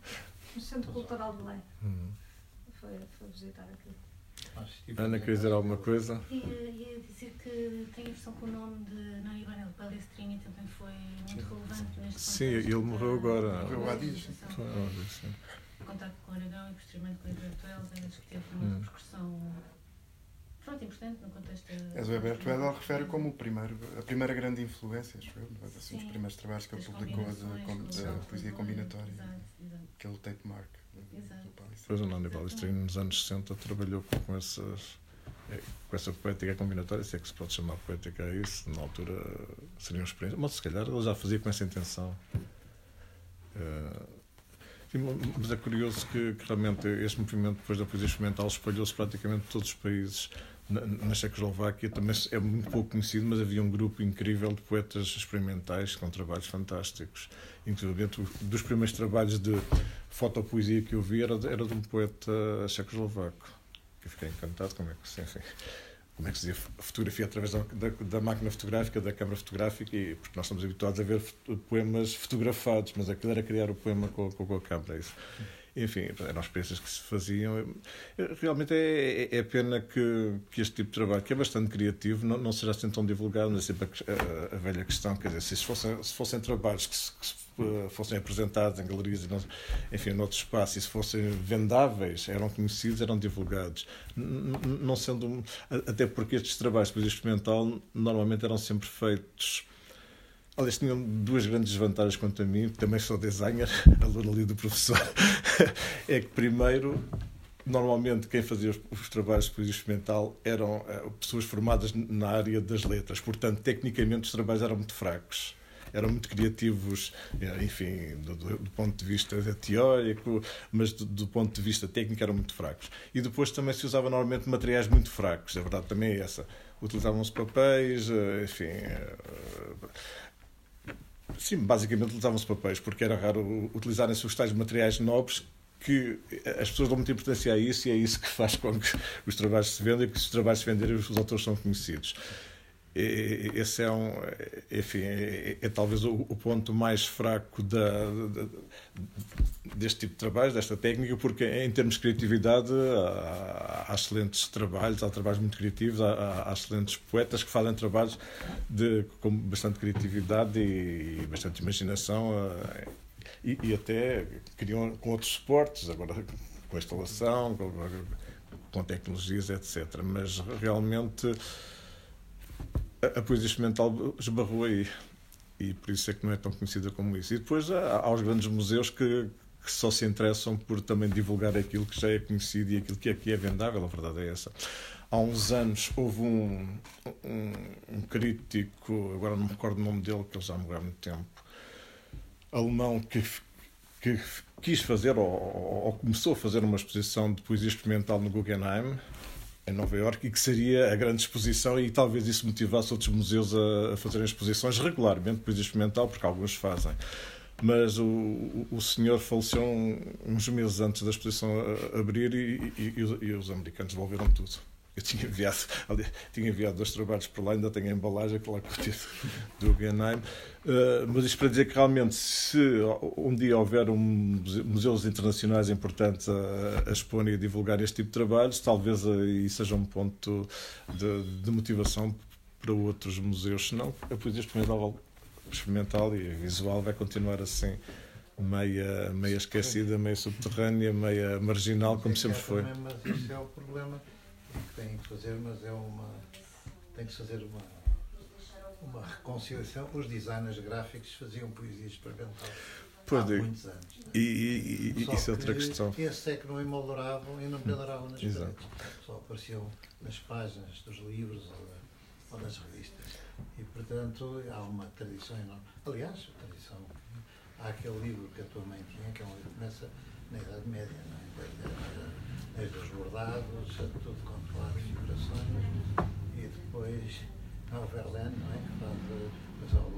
Speaker 3: No Centro Cultural de Belém. Hum. Foi, foi visitar aqui.
Speaker 2: Ana, quer dizer alguma coisa?
Speaker 5: Ia, ia dizer que tem a versão com o nome de Ivanel Palestrini também foi muito relevante neste
Speaker 2: Sim, ele morreu agora.
Speaker 1: Morreu há dias.
Speaker 2: Foi há dias, sim
Speaker 5: contacto com o Aragão e posteriormente com o Heriberto Elzas, que teve uma hum. repercussão pronto, importante no contexto da.
Speaker 1: o Heriberto Elzas refere como o primeiro, a primeira grande influência, acho eu, assim, os primeiros trabalhos que ele publicou da, poesia combinatória, exato, exato. aquele tape mark.
Speaker 2: Depois o Nando Balestrini nos anos 60 trabalhou com essas é, com essa poética combinatória, se é que se pode chamar poética a isso, na altura seria uma experiência, mas se calhar ele já fazia com essa intenção. Uh, mas é curioso que, que, realmente este movimento depois da poesia experimental espalhou-se praticamente todos os países. Na, na Checoslováquia também é muito pouco conhecido, mas havia um grupo incrível de poetas experimentais com trabalhos fantásticos. Inclusive, dos primeiros trabalhos de fotopoesia que eu vi era, era de um poeta checoslovaco. Que fiquei encantado como é que enfim, como é que se dizia, fotografia através da, da, máquina fotográfica, da câmara fotográfica, e, porque nós estamos habituados a ver poemas fotografados, mas aquilo era criar o poema com, com, com a câmara. É isso. Enfim, eram experiências que se faziam. Realmente é, é, é pena que, que este tipo de trabalho, que é bastante criativo, não, não seja assim tão divulgado, mas é sempre a, a, velha questão, quer dizer, se fossem, se fossem trabalhos que se, que se eh, fossem apresentados em galerias, enfim, noutros espaços, e se fossem vendáveis, eram conhecidos, eram divulgados. Não sendo. Até porque estes trabalhos de experimental normalmente eram sempre feitos. Aliás, tinham duas grandes desvantagens quanto a mim, também sou designer, <laughs> aluno ali do professor. <laughs> é que, primeiro, normalmente quem fazia os, os, trabalhos de poesia experimental eram uh, pessoas formadas na área das letras, portanto, tecnicamente os trabalhos eram muito fracos eram muito criativos, eh, enfim, do, do, ponto de vista teórico, mas do, do, ponto de vista técnico eram muito fracos. E depois também se usava normalmente materiais muito fracos, a verdade também é essa. Utilizavam-se papéis, eh, enfim. Eh, sim, basicamente utilizavam-se papéis, porque era raro utilizarem-se os tais materiais nobres que as pessoas dão muita importância a isso e é isso que faz com que os trabalhos se vendam e que se os trabalhos se venderem os autores são conhecidos esse é um enfim é, é, talvez o, o, ponto mais fraco da, da, deste tipo de trabalho desta técnica porque em termos de criatividade há, há excelentes trabalhos há trabalhos muito criativos há, há, excelentes poetas que fazem trabalhos de com bastante criatividade e, e bastante imaginação eh, e, e, até criam com outros suportes agora com instalação com, com tecnologias etc mas realmente a, poesia experimental esbarrou aí. E por isso é que não é tão conhecida como isso. E depois há, há os grandes museus que, que só se interessam por também divulgar aquilo que já é conhecido e aquilo que aqui é vendável, a verdade é essa. Há uns anos houve um, um, um crítico, agora não me recordo o nome dele, que ele já morreu há muito tempo, alemão, que, que quis fazer, ou, ou, começou a fazer uma exposição de poesia experimental no Guggenheim, em Nova Iorque e que seria a grande exposição e talvez isso motivasse outros museus a, a fazerem exposições regularmente, poesia experimental, porque alguns fazem. Mas o, o senhor faleceu uns meses antes da exposição abrir e, e, e os americanos devolveram tudo. Eu tinha enviado, tinha enviado dois trabalhos para lá, ainda tenho a embalagem, aquela que do Guggenheim. Uh, mas isto para dizer que realmente, se um dia houver um museus internacionais importantes a, a expor e a divulgar este tipo de trabalhos, talvez aí seja um ponto de, de motivação para outros museus. Senão, a poesia experimental, experimental e visual vai continuar assim meia, meia esquecida, meia subterrânea, meia marginal, como sempre foi.
Speaker 4: Mas esse é o problema que têm que fazer, mas é uma. tem que fazer uma, uma reconciliação. Os designers gráficos faziam poesia experimental. Pois há muitos anos. Né?
Speaker 2: E, e, e isso é outra questão.
Speaker 4: Esses é que não emoldravam e não penduravam nas Exato. paredes. Só apareciam nas páginas dos livros ou, ou das revistas. E, portanto, há uma tradição enorme. Aliás, a tradição. Há aquele livro que a tua mãe tinha, que é um livro que começa na Idade Média, não é? Desde os bordados, tudo com claro, figurações, e depois ao Verlaine, não é? que faz, depois ao,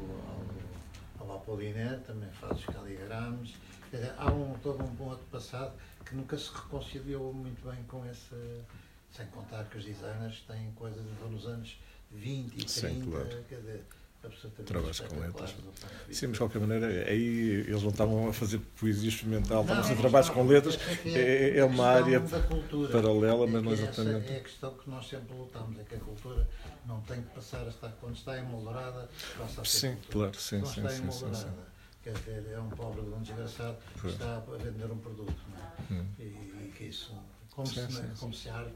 Speaker 4: ao, ao Apollinaire, também faz os caligramas. Quer dizer, há um, todo um bom outro passado que nunca se reconciliou muito bem com esse. Sem contar que os designers têm coisas nos anos 20 e 30, Sim, claro. quer dizer,
Speaker 2: trabalhos com letras. Sim, mas de qualquer maneira, aí eles não estavam a fazer poesia experimental, estavam a fazer trabalhos com letras. É, é, é uma área paralela, mas não exatamente.
Speaker 4: É a questão que nós sempre lutamos, é que a cultura não tem que passar a estar, quando está emoldurada, passa a ser
Speaker 2: Sim,
Speaker 4: cultura.
Speaker 2: claro, sim, sim,
Speaker 4: está
Speaker 2: sim, sim, sim.
Speaker 4: Quer dizer, é um pobre de um desgraçado que está a vender um produto, não é? Hum. E, e, que isso, como, sim, se, sim, como se a arte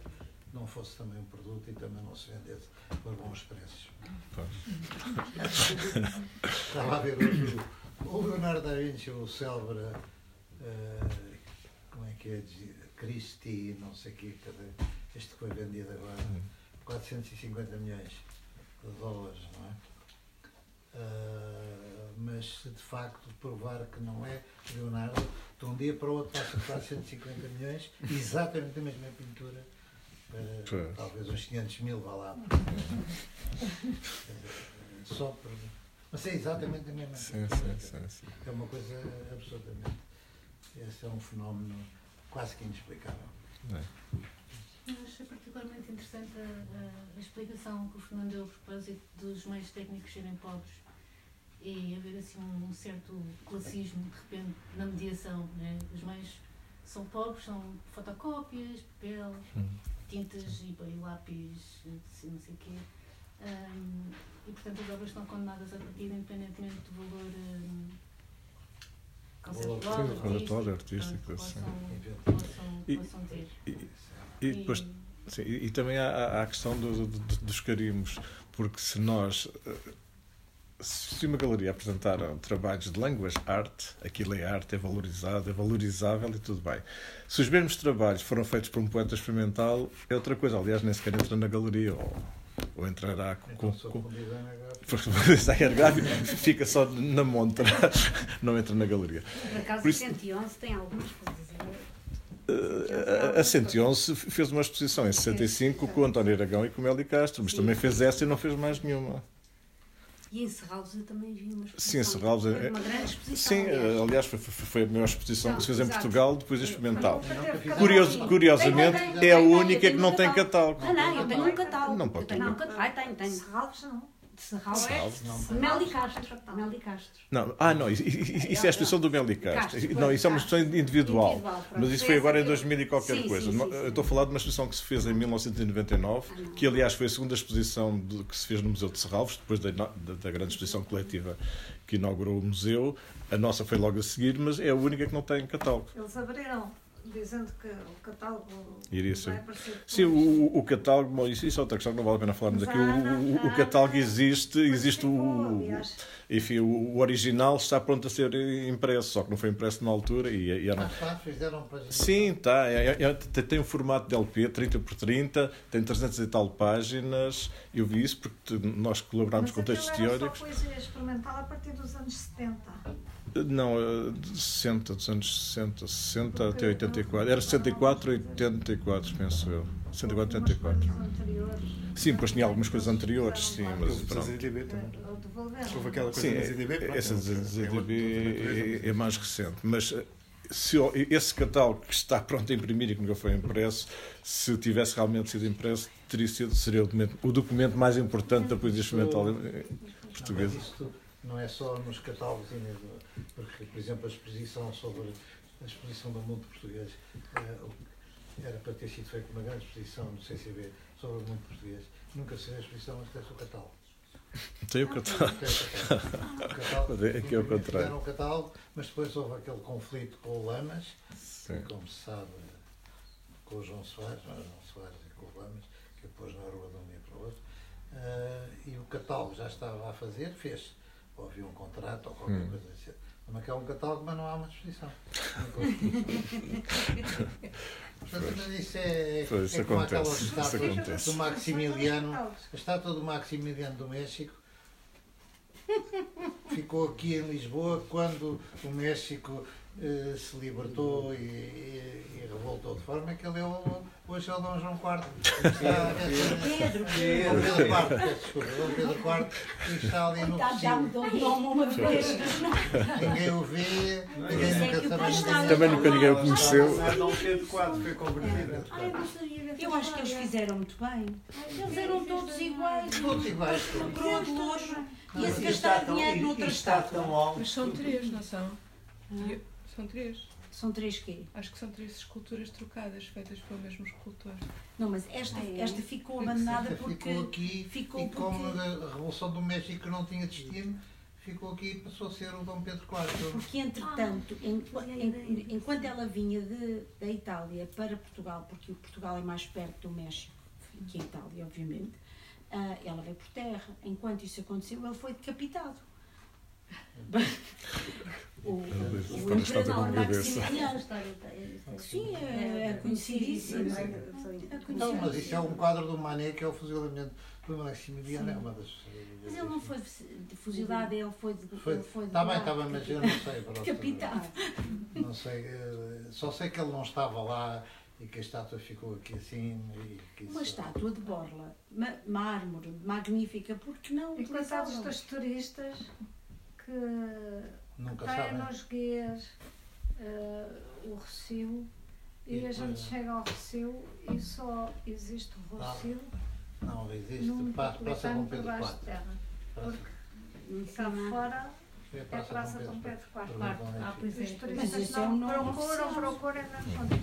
Speaker 4: não fosse também um produto e também não se vendesse por bons preços. <laughs> Estava a ver hoje o, Leonardo da Vinci, o célebre, uh, como é que é, Christie, não sei o quê, este que foi vendido agora, 450 hum. milhões de dólares, não é? Uh, mas se de facto provar que não é Leonardo, de um dia para o outro passa 450 milhões, exatamente a mesma pintura Uh, talvez uns 500 mil, vá lá. <laughs> Só por. Mas é exatamente a mesma
Speaker 2: sim, coisa. Sim, sim, sim.
Speaker 4: É uma coisa absolutamente. Esse é um fenómeno quase que inexplicável. É.
Speaker 5: Eu achei particularmente interessante a, a, a, explicação que o Fernando deu a propósito dos meios técnicos serem pobres e haver assim um, um certo classismo de repente na mediação. Né? Os meios
Speaker 9: são pobres, são fotocópias, papel,
Speaker 2: Hum.
Speaker 9: Tintas e, e lápis, assim, não sei o quê. Um, e portanto as obras estão condenadas a partida independentemente do valor um, conceptual,
Speaker 2: conceptual, artístico,
Speaker 9: que
Speaker 2: sim.
Speaker 9: possam, possam,
Speaker 2: E-
Speaker 9: possam ter.
Speaker 2: E, e depois Sim, e, e também há, há a questão do- do- do- dos carimbos, porque se nós. Eh, Se uma galeria apresentar trabalhos de language art, aquilo é arte, é valorizado, é valorizável e tudo bem. Se os mesmos trabalhos foram feitos por um poeta experimental, é outra coisa. Aliás, nem sequer entra na galeria ou, ou entrará com.
Speaker 4: Então,
Speaker 2: com, com
Speaker 4: com
Speaker 2: designer <laughs> gráfico fica só na montra, <laughs> não entra na galeria.
Speaker 7: Por acaso,
Speaker 2: Por isso-
Speaker 7: o 111 tem algumas coisas. é-
Speaker 2: a- a 111 fez uma exposição em 65 com o António Aragão e com o Meli Castro, mas
Speaker 7: Sim.
Speaker 2: também fez essa e não fez mais nenhuma.
Speaker 7: E em Serralves eu também vi uma
Speaker 2: Sim,
Speaker 7: exposição.
Speaker 2: em Serralves é-
Speaker 7: Uma grande exposição.
Speaker 2: Sim,
Speaker 7: aliás.
Speaker 2: uh, aliás, foi, foi- foi a maior exposição que se fez em. Portugal depois da experimental. Curioso- curiosamente, é a única que não tem catálogo.
Speaker 7: Ah, não, eu tenho um catálogo.
Speaker 2: Não pode ter.
Speaker 7: um catálogo. Ai, tenho, tenho.
Speaker 3: Serralves não.
Speaker 7: De
Speaker 4: não.
Speaker 7: Meli Castro. Meli Castro.
Speaker 2: Não, ah, não, isso, isso é a exposição do Meli Castro.
Speaker 7: Castro,
Speaker 2: Não, isso é uma exposição individual. Mas isso
Speaker 7: Foi
Speaker 2: agora em
Speaker 7: que-
Speaker 2: 2000 e qualquer
Speaker 7: Sim,
Speaker 2: coisa.
Speaker 7: sim,
Speaker 2: Não,
Speaker 7: sim,
Speaker 2: Eu estou a falar de uma exposição que se fez em 1999,
Speaker 7: Ah,
Speaker 2: que aliás foi a segunda exposição de- que se fez no Museu de Serralves, depois da, da- da grande exposição coletiva que inaugurou o museu. A nossa foi logo a seguir, mas é a única que não tem catálogo.
Speaker 3: Eles abriram dizendo que o catálogo
Speaker 2: Iria ser.
Speaker 3: vai aparecer
Speaker 2: Sim,
Speaker 3: depois.
Speaker 2: o, o catálogo, bom, isso, isso é outra questão, não vale a pena falarmos aqui. O, o- o catálogo existe, existe o, enfim, o, original está pronto a ser impresso, só que não foi impresso na altura e, e era,
Speaker 4: Ah, está, fizeram para
Speaker 2: Sim, tá. É, é- é- tem- tem um formato de LP, 30 por 30, tem 300 e tal páginas. Eu vi isso porque nós colaborámos
Speaker 3: mas
Speaker 2: com textos teóricos.
Speaker 3: só poesia experimental a partir dos anos 70.
Speaker 2: Não, de 60, dos anos 60, 60 até 84. Era 64 a 84, penso eu. 64 a 84.
Speaker 3: Umas coisas anteriores.
Speaker 2: Sim, depois tinha algumas coisas anteriores, sim, mas pronto.
Speaker 1: ZDB também. Houve aquela coisa
Speaker 2: Sim,
Speaker 1: da ZDB. pronto,
Speaker 2: essa
Speaker 1: é outra- é
Speaker 2: ZDB
Speaker 1: natureza,
Speaker 2: é, é mais recente. Mas eh, se esse catálogo que está pronto a imprimir e que nunca foi impresso, se tivesse realmente sido impresso, teria sido, seria o documento, o documento mais importante da poesia experimental eh,
Speaker 4: Não,
Speaker 2: portuguesa.
Speaker 4: Mas não é só nos catálogos, porque, por exemplo, a exposição sobre a exposição do mundo português eh, era para ter sido feita uma grande exposição no CCB sobre o mundo português. Nunca se fez a exposição antes desse o catálogo.
Speaker 2: Tem o catálogo.
Speaker 4: Tem o catálogo.
Speaker 2: Mas é que é o contrário.
Speaker 4: O catálogo, mas depois houve aquele conflito com o Lamas,
Speaker 2: Sim.
Speaker 4: como se sabe, com o João Soares, não é João Soares e com o Lamas, que depois na rua de um dia para o outro. Ah, e o catálogo já estava a fazer, fez. Ou havia um contrato ou qualquer
Speaker 2: Hum.
Speaker 4: coisa assim. Mas é um catálogo, mas não há uma exposição. Portanto, <laughs> mas isso é,
Speaker 2: Pois, isso
Speaker 4: é como aquela
Speaker 2: acontece, isso
Speaker 4: estátua
Speaker 2: acontece.
Speaker 4: do Maximiliano, a estátua do Maximiliano do México <laughs> ficou aqui em Lisboa quando o México eh, se libertou e, e- e revoltou de forma que ele é o, hoje é o Dom João IV. Está,
Speaker 5: Pedro,
Speaker 4: Dom Pedro IV, desculpa, Dom Pedro IV, e está ali no
Speaker 5: Coitado, já mudou de nome uma vez.
Speaker 4: Ninguém o vê, ninguém
Speaker 5: é
Speaker 4: nunca
Speaker 2: Também nunca ninguém o conheceu.
Speaker 8: Não Pedro IV foi convertido.
Speaker 3: Ah, eu
Speaker 5: acho que eles fizeram muito bem. Eles eram todos iguais.
Speaker 4: Todos iguais.
Speaker 5: De luxo. Ia-se gastar
Speaker 8: está tão-
Speaker 5: dinheiro
Speaker 8: isto
Speaker 5: noutra
Speaker 8: está
Speaker 5: estátua.
Speaker 8: tão alto.
Speaker 10: Mas são três, não são?
Speaker 5: Ah,
Speaker 10: São três.
Speaker 5: São três quê?
Speaker 10: Acho que são três esculturas trocadas, feitas pelo mesmo escultor.
Speaker 5: Não, mas esta,
Speaker 3: Ah,
Speaker 5: esta ficou abandonada
Speaker 4: Esta
Speaker 5: porque.
Speaker 4: ficou aqui
Speaker 5: ficou
Speaker 4: e como
Speaker 5: porque-
Speaker 4: a Revolução do México não tinha destino, ficou aqui e passou a ser o Dom Pedro IV.
Speaker 5: Porque, entretanto, em- em-
Speaker 3: disso.
Speaker 5: enquanto ela vinha de, da Itália para Portugal, porque o Portugal é mais perto do México que a Itália, obviamente, ah, ela veio por terra. Enquanto isso aconteceu, ele foi decapitado. O, o,
Speaker 2: Para a estátua
Speaker 5: imperador
Speaker 2: com cabeça.
Speaker 5: Sim, é, é conhecidíssimo. É
Speaker 4: Não, mas isso é um quadro do Manet que é o fuzilamento do Maximiliano, é uma das.
Speaker 5: Mas ele não foi fuzilado, ele foi. de-
Speaker 4: Foi-
Speaker 5: ele foi
Speaker 4: Está bem,
Speaker 5: de-
Speaker 4: está bem, mas eu não sei. <laughs>
Speaker 5: Decapitado.
Speaker 4: Não sei, eh, só sei que ele não estava lá e que a estátua ficou aqui assim. E que
Speaker 5: Uma
Speaker 4: isso-
Speaker 5: estátua de borla, mármore, magnífica, porque não
Speaker 3: E dos turistas que
Speaker 4: Nunca sabem.
Speaker 3: nos guias eh, o recio e,
Speaker 4: E
Speaker 3: a gente chega ao recio e só existe o recio
Speaker 4: Não, existe.
Speaker 3: num
Speaker 4: Passa, passa com Pedro
Speaker 3: baixo de
Speaker 4: IV.
Speaker 3: terra.
Speaker 4: Passa-
Speaker 3: Cá fora
Speaker 4: É
Speaker 3: É
Speaker 4: Praça Dom Pedro
Speaker 3: IV.
Speaker 9: É.
Speaker 5: Mas
Speaker 3: turistas
Speaker 5: esse é um
Speaker 3: não
Speaker 5: nome
Speaker 3: procuram, procuram, não fim.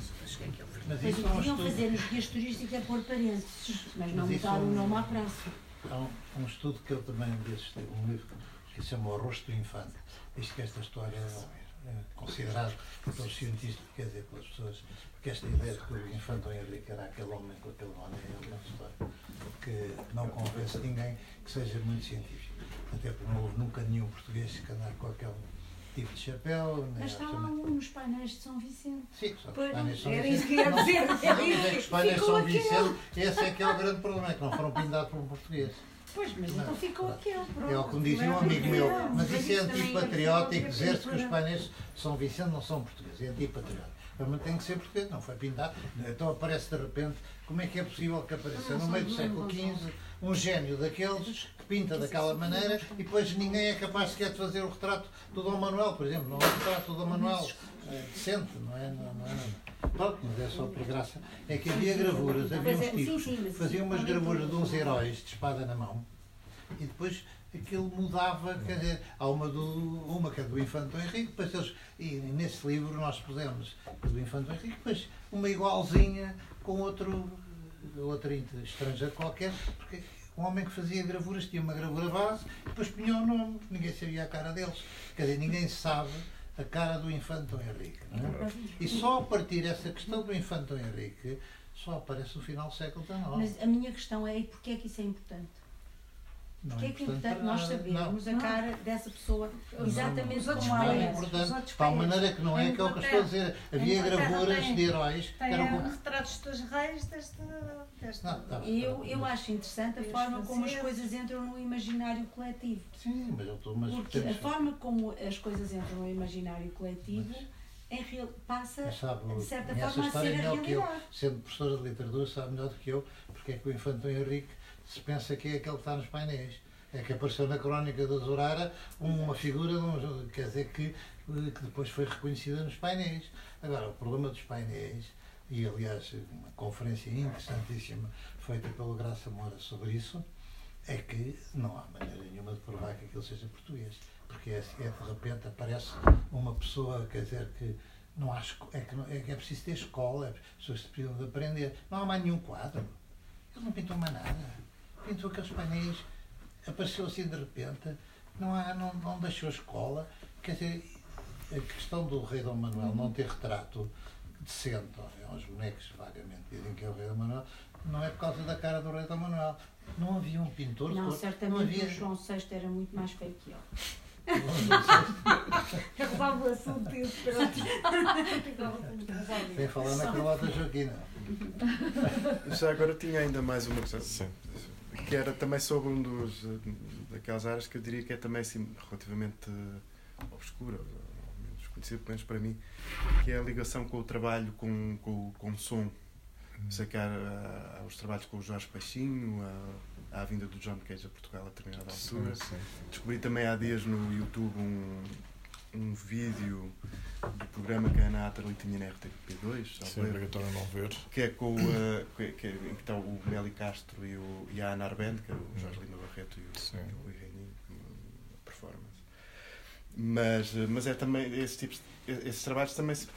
Speaker 4: Mas isso é
Speaker 5: podiam
Speaker 4: estudo.
Speaker 5: fazer nos guias turísticos é pôr parênteses, mas não
Speaker 4: isso
Speaker 5: mudar
Speaker 4: é
Speaker 5: o
Speaker 4: um-
Speaker 5: nome à praça.
Speaker 4: Há um, um estudo que eu também disse, um livro que se chama O Rosto do Infante. Diz que esta história é, é considerada pelos cientistas, quer dizer, pelas pessoas, porque esta ideia de que o Infante Dom Henrique era aquele homem com aquele nome é uma história que não convence ninguém que seja muito científico. Até porque não houve nunca nenhum português que andar com aquele tipo de chapéu.
Speaker 5: Mas um nos painéis de São Vicente.
Speaker 4: Sim, só que
Speaker 5: Pois,
Speaker 4: os painéis São
Speaker 5: era isso que ia dizer.
Speaker 4: É que os painéis
Speaker 5: Ficou
Speaker 4: São
Speaker 5: aquele.
Speaker 4: Vicente, esse é que é o grande problema, é que não foram pintados por um português.
Speaker 5: Pois, mas
Speaker 4: Não,
Speaker 5: então ficou aquele. Pronto.
Speaker 4: É o que me dizia um
Speaker 5: Leva
Speaker 4: amigo meu, mas isso é antipatriótico
Speaker 5: é
Speaker 4: dizer-se que os painéis de São Vicente não são portugueses, é antipatriótico. Mas tem que ser português, não foi pintado. Então aparece de repente, como é que é possível que apareça no meio do século XV um gênio daqueles que pinta daquela maneira e depois ninguém é capaz sequer de fazer o retrato do Dom Manuel, por exemplo. Não é o retrato do Dom Manuel é, decente, não é? Não, não é. Pronto, mas é só por graça. É que havia gravuras, havia uns
Speaker 5: é, sim,
Speaker 4: tipos. que faziam umas gravuras de uns heróis de espada na mão. E depois aquilo mudava, quer dizer, há uma, do, uma que é do Infante Henrique, depois eles, e nesse livro nós pusemos a do Infante Henrique, depois uma igualzinha com outro, outro estrangeiro qualquer, porque um homem que fazia gravuras tinha uma gravura base, depois punha o nome, ninguém sabia a cara deles, quer dizer, ninguém sabe a cara do Infante Dom Henrique. Não é? E só a partir dessa questão do Infante Dom Henrique, só aparece no final do século XIX.
Speaker 5: Mas a minha questão é, e porquê é que isso é importante?
Speaker 4: Não
Speaker 5: Porquê é que é
Speaker 4: importante para
Speaker 5: nós sabermos a
Speaker 3: Não.
Speaker 5: cara dessa pessoa exatamente
Speaker 3: Os outros
Speaker 5: como
Speaker 4: Não
Speaker 5: ela
Speaker 4: é
Speaker 5: é?
Speaker 4: Importante, tal
Speaker 3: países.
Speaker 4: maneira que não é
Speaker 3: Em
Speaker 4: aquilo que eu estou a dizer. Havia gravuras
Speaker 3: tem-
Speaker 4: de heróis que
Speaker 3: Tem
Speaker 4: eram como.
Speaker 3: retratos dos reis deste. deste
Speaker 4: Não, tá bem.
Speaker 5: E eu, eu acho interessante a forma como as coisas entram no imaginário coletivo.
Speaker 4: Sim, mas eu estou. Mas
Speaker 5: Porque a forma como as coisas entram no imaginário coletivo em real, passa,
Speaker 4: sabe,
Speaker 5: de certa forma,
Speaker 4: a
Speaker 5: a ser a
Speaker 4: que eu,
Speaker 5: realidade.
Speaker 4: sendo professora de literatura, sabe melhor do que eu, porque é que o Infante Henrique se pensa que é aquele que está nos painéis. É que apareceu na crónica da Zorara uma figura, quer dizer, que, que depois foi reconhecida nos painéis. Agora, o problema dos painéis, e aliás, uma conferência interessantíssima feita pelo Graça Moura sobre isso, é que não há maneira nenhuma de provar que aquilo seja português. Porque é, é de repente aparece uma pessoa, quer dizer, que não há, é, que não- é é preciso ter escola, as pessoas precisam de aprender. Não há mais nenhum quadro. Eles não pintam mais nada. Pintam aqueles painéis, apareceu assim de repente, não, há, não, não deixou escola. Quer dizer, a questão do rei Dom Manuel não ter retrato decente, é uns bonecos vagamente dizem que é o rei Dom Manuel, não é por causa da cara do rei Dom Manuel. Não havia um pintor,
Speaker 5: Não,
Speaker 4: não
Speaker 5: certamente
Speaker 4: havia.
Speaker 5: o João VI era muito mais feio que. <laughs> Eu
Speaker 3: levava o assunto e
Speaker 4: Sem falar na Carlota Joaquina.
Speaker 1: Já agora tinha ainda mais uma questão.
Speaker 2: Sim.
Speaker 1: Que era também sobre um dos daquelas áreas que eu diria que é também assim, relativamente eh, obscura, ou menos conhecida, pelo menos para mim, que é a ligação com o trabalho com, com, com o som. Sei que há, há os trabalhos com o Jorge Peixinho, há, há a vinda do John Cage a Portugal a determinada altura.
Speaker 2: Sim, sim.
Speaker 1: Descobri também há dias no YouTube um, um vídeo do programa que a Ana Atterley tinha na RTP2,
Speaker 2: Sim, é obrigatório não ver.
Speaker 1: que é com eh, que, que, em que estão o Meli Castro e, o, e a Ana Arbende, que é o Jorge Lima Barreto e o, e o Rui Reininho, performance. Mas, eh, mas é também, esses, tipos, esses trabalhos também se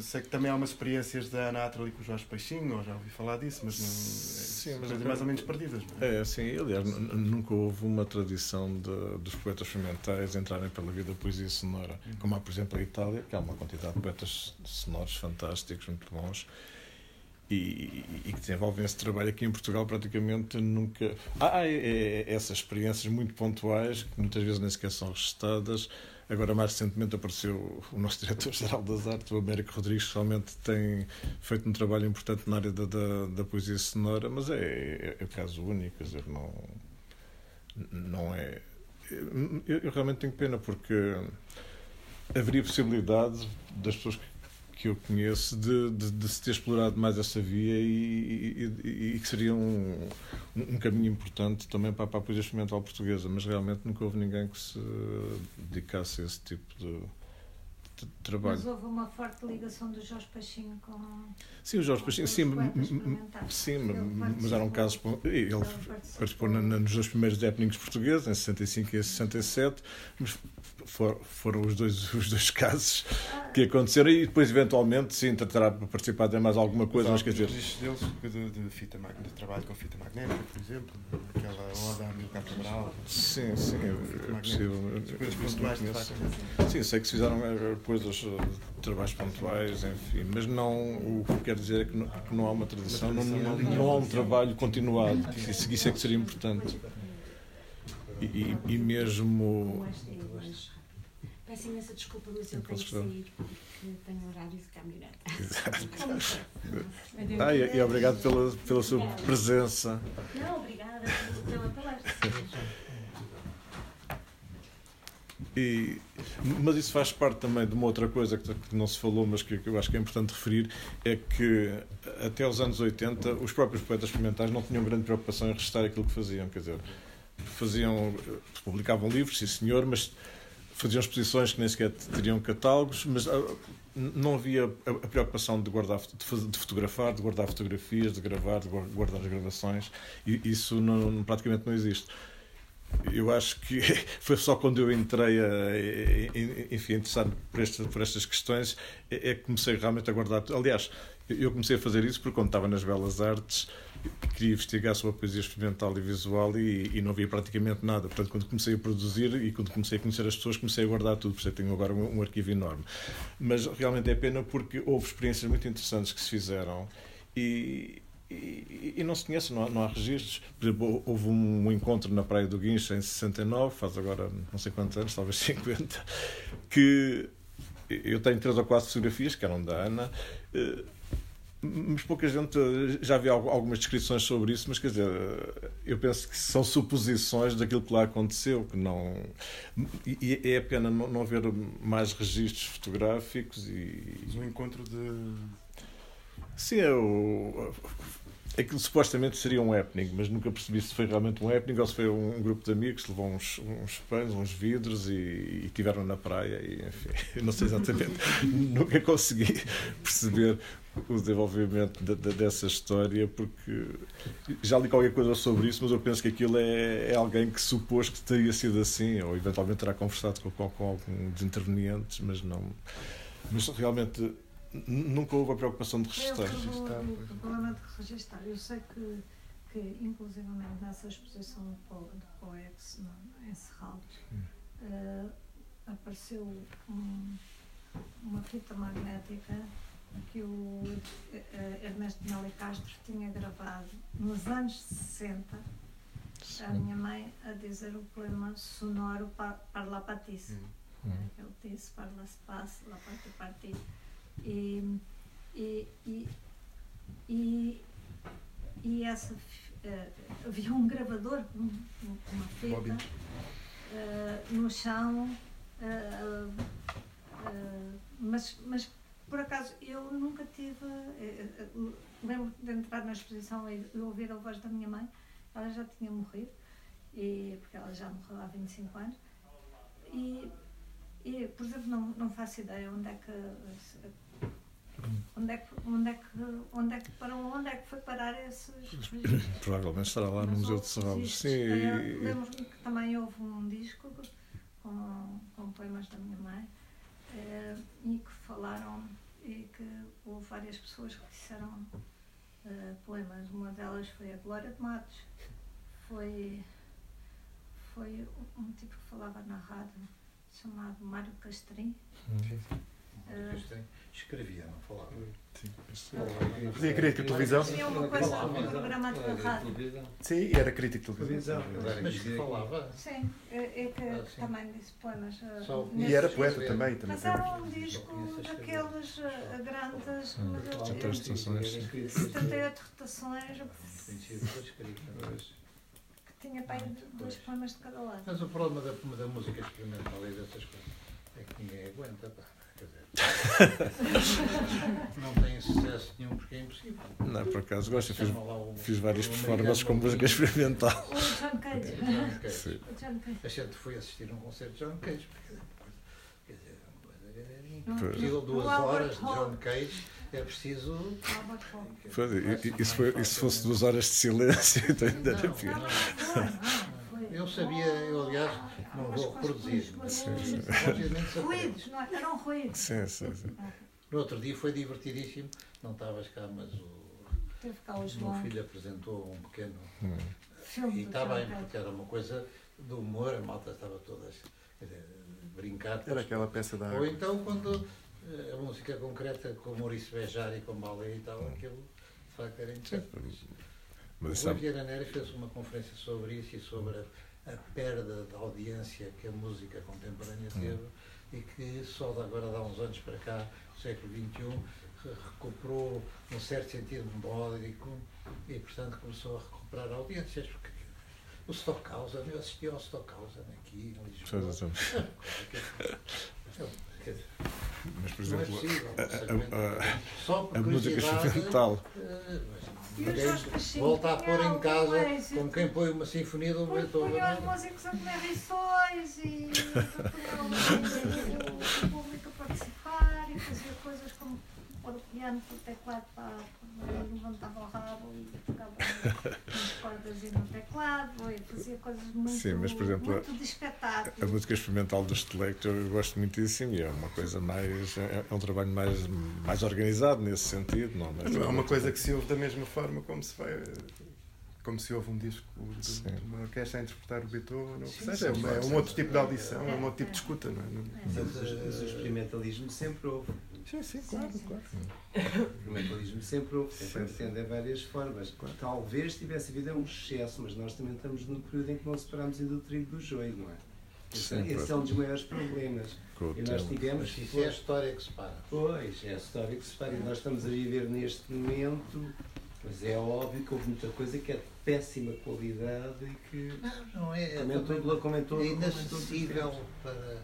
Speaker 1: sei que também há umas experiências da Ana Atterley com o Jorge Peixinho, ou já ouvi falar disso, mas não,
Speaker 2: Sim,
Speaker 1: é,
Speaker 2: mas
Speaker 1: mais ou menos perdidas. Não é?
Speaker 2: É, assim, aliás, nunca houve uma tradição de, dos poetas experimentais entrarem pela vida da poesia sonora, como há, por exemplo, a Itália, que há uma quantidade de poetas sonoros fantásticos, muito bons, e, e que desenvolvem esse trabalho aqui em Portugal praticamente nunca. Há é, é, essas experiências muito pontuais, que muitas vezes nem sequer são registadas. Agora, mais recentemente, apareceu o nosso <laughs> diretor-geral das artes, o Américo Rodrigues, que realmente tem feito um trabalho importante na área da, da, da poesia sonora, mas é, é, é o caso único, quer dizer, não, não é. Eu, eu realmente tenho pena porque haveria possibilidade das pessoas que, que eu conheço de, de, de se ter explorado mais essa via e, e, e que seria um, um caminho importante também para, para a poesia experimental portuguesa, mas realmente nunca houve ninguém que se dedicasse a esse tipo de, t- trabalho.
Speaker 3: Mas houve uma forte ligação do Jorge Pachinho com.
Speaker 2: Sim, o Jorge Pachinho, sim, sim,
Speaker 3: Ele
Speaker 2: mas eram casos. Ele participou na- na- nos dois primeiros happenings portugueses, em 65 e em 67, mas for- foram os dois, <laughs> os dois casos que aconteceram e depois, eventualmente, sim, tentará participar de mais alguma coisa, mas quer dizer.
Speaker 1: Os registros deles de, de fita de trabalho com fita magnética, por exemplo, aquela Oda a Milcar Cabral.
Speaker 2: Sim, sim, é possível.
Speaker 1: As coisas
Speaker 2: Eu
Speaker 1: pontuais facto.
Speaker 2: Sim, sei que se fizeram eh, coisas, eh, trabalhos pontuais, enfim, mas não, o que quer dizer é que não, que não há uma tradição, não, não, não há um trabalho continuado, isso, isso é que seria importante. E, e, e mesmo.
Speaker 5: Mais tempo, mais rápido. Peço imensa desculpa, mas eu tenho que sair porque tenho horário de caminhonete. <laughs>
Speaker 2: Ah, e, e obrigado pela, pela sua presença.
Speaker 5: Não, obrigada pela palestra.
Speaker 2: E, mas isso faz parte também de uma outra coisa que, não se falou, mas que, que eu acho que é importante referir, é que até os anos 80 os próprios poetas experimentais não tinham grande preocupação em restar aquilo que faziam, quer dizer, faziam, publicavam livros, sim senhor, mas faziam exposições que nem sequer teriam catálogos, mas ah, não havia a, preocupação de guardar, de, fotografar, de guardar fotografias, de gravar, de guar- guardar as gravações, e isso não- praticamente não existe. Eu acho que <laughs> foi só quando eu entrei a, enfim, interessado por, esta, por estas questões é é que comecei realmente a guardar. Aliás, eu comecei a fazer isso porque quando estava nas Belas Artes queria investigar sobre a poesia experimental e visual e, e não havia praticamente nada. Portanto, quando comecei a produzir e quando comecei a conhecer as pessoas, comecei a guardar tudo. Por isso eu tenho agora um, um arquivo enorme. Mas realmente é pena porque houve experiências muito interessantes que se fizeram e, e, e não se conhece, não há, não há registros. Por exemplo, houve um encontro na Praia do Guincho em 69, faz agora não sei quantos anos, talvez 50, que eu tenho três ou quatro fotografias, que eram da Ana, eh, mas pouca gente já havia al- algumas descrições sobre isso, mas quer dizer, eu penso que são suposições daquilo que lá aconteceu, que não e é pena não, haver mais registros fotográficos e
Speaker 1: um encontro de.
Speaker 2: Sim, é o. Aquilo supostamente seria um happening, mas nunca percebi se foi realmente um happening ou se foi um, grupo de amigos que levou uns, uns pães, uns vidros e, e tiveram na praia. E, enfim, <laughs> não sei exatamente. <laughs> nunca consegui <laughs> perceber o desenvolvimento de- de- dessa história, porque já li qualquer coisa sobre isso, mas eu penso que aquilo é, é alguém que supôs que teria sido assim, ou eventualmente terá conversado com, com, com algum dos intervenientes, mas não. Mas realmente nunca houve a preocupação de
Speaker 3: É o
Speaker 2: registrar.
Speaker 3: problema- o problema de registrar. Eu sei que, que inclusivamente nessa exposição do Po- do POEX no- em Serralves, eh, apareceu um- uma fita magnética que o eh, Ernesto Meli Castro tinha gravado nos anos 60 a minha mãe a dizer o poema sonoro pa- Parla Patisse.
Speaker 2: Hum.
Speaker 3: Ele disse Parla se passe, la parte parti. E, e, e, e, e essa eh, havia um gravador um- uma fita eh, no chão eh, mas, mas por acaso eu nunca tive lembro de entrar na exposição e e ouvir a voz da minha mãe ela já tinha morrido e, porque ela já morreu há 25 anos e, e por exemplo não, não faço ideia onde é que onde é que onde é que onde é que para onde é que foi parar esses registros? <coughs>
Speaker 2: Provavelmente estará lá no Museu de Serralves. Sim,
Speaker 3: Eh, Lembro-me que também houve um disco com, com poemas da minha mãe eh, e que falaram e que houve várias pessoas que disseram eh, poemas. Uma delas foi a Glória de Matos, foi, foi um tipo que falava na rádio chamado Mário Castrim.
Speaker 4: Escrevia, não falava.
Speaker 1: Sim. Fazia crítica de televisão?
Speaker 3: Tinha uma coisa, um programa de rádio.
Speaker 1: Sim, era crítico de televisão.
Speaker 4: Mas que falava.
Speaker 3: Sim, é, é que
Speaker 4: Ah, sim.
Speaker 3: também disse poemas.
Speaker 4: Só-
Speaker 1: E era poeta também. também
Speaker 3: Mas era um disco daqueles eh, grandes.
Speaker 2: Hum,
Speaker 3: mas eu-
Speaker 2: já
Speaker 3: eu-
Speaker 2: tens estações.
Speaker 3: 78 rotações, que tinha pai de dois poemas de cada lado.
Speaker 4: Mas o problema da, da música experimental e dessas coisas é que ninguém aguenta, pá. Dizer, não tem sucesso nenhum porque é impossível.
Speaker 2: Não, por acaso gosto. Fiz, fiz várias performances com música experimental.
Speaker 3: O John Cage.
Speaker 4: John Cage.
Speaker 2: Sim.
Speaker 3: O John Cage.
Speaker 4: A gente foi assistir a um concerto de John Cage. porque, Quer dizer, uma coisa-
Speaker 3: Não,
Speaker 2: Pois.
Speaker 4: Preciso de duas horas de. John Cage, é preciso.
Speaker 2: Foi, e, e, e se e fosse duas horas de silêncio, <laughs> então ainda era
Speaker 3: Não,
Speaker 2: pior.
Speaker 4: Eu sabia, eu aliás não vou reproduzir, mas
Speaker 2: Sim, sim.
Speaker 4: aprende.
Speaker 3: Ruídos, não, é? eram ruídos.
Speaker 2: Sim, sim, sim.
Speaker 4: No outro dia foi divertidíssimo, não estavas cá, mas o,
Speaker 3: Teve cá o
Speaker 4: o meu
Speaker 3: João.
Speaker 4: filho apresentou um pequeno.
Speaker 2: Hum.
Speaker 4: E está bem, porque era uma coisa do humor, a malta estava todas dizer, brincar.
Speaker 1: Era aquela peça da
Speaker 4: Ou
Speaker 1: água.
Speaker 4: então quando eh, a música concreta com o Maurício Bejar e com Balé e tal, aquilo de facto era interessante.
Speaker 2: Mas
Speaker 4: O Vieira Nery fez uma conferência sobre isso e sobre a, a perda de audiência que a música contemporânea teve e que só de agora, de há uns anos para cá, no século XXI, re- recuperou um certo sentido melódico e, portanto, começou a recuperar audiências. Porque o Stockhausen, eu assisti ao Stockhausen aqui em Lisboa. <laughs>
Speaker 2: Mas, por
Speaker 4: não é
Speaker 2: exemplo, a- a- a- a música experimental.
Speaker 4: eh, mas
Speaker 3: O
Speaker 4: ninguém
Speaker 3: Jorge Pacheco
Speaker 4: volta a pôr em casa como quem põe uma sinfonia do Beethoven.
Speaker 3: punha os músicos a comer rissóis e o, público a participar e fazia coisas como pôr o piano para o teclado para e levantava o rabo e tocava <laughs> no teclado e fazia coisas muito,
Speaker 2: Sim, mas, por exemplo,
Speaker 3: muito de espetáculo.
Speaker 2: A música experimental do Stelecto eu gosto muitíssimo e é uma coisa mais. É, é um trabalho mais, mais organizado nesse sentido. Não,
Speaker 1: Não é uma coisa que se ouve da mesma forma como se vai. Como se ouve um disco de, de uma orquestra a interpretar o Beethoven, ou seja,
Speaker 4: sim,
Speaker 1: é, uma- é um outro tipo de audição, é um outro tipo de escuta, não é?
Speaker 11: Mas, mas o experimentalismo sempre houve.
Speaker 1: Sim, sim, claro, claro.
Speaker 11: O experimentalismo sempre houve, sempre pretende em várias formas. Talvez tivesse havido um excesso, mas nós também estamos num período em que não separamos ainda o trigo do joio, não é? Esse,
Speaker 2: Sim,
Speaker 11: esse é um dos maiores problemas. E nós tivemos.
Speaker 4: Mas isso é a história que se para.
Speaker 11: Pois, é a história que se faz. E nós estamos a viver neste momento, mas é óbvio que houve muita coisa que é de péssima qualidade e que.
Speaker 4: Não, não é. é
Speaker 11: em
Speaker 4: também-
Speaker 11: todo-
Speaker 4: é inacessível para.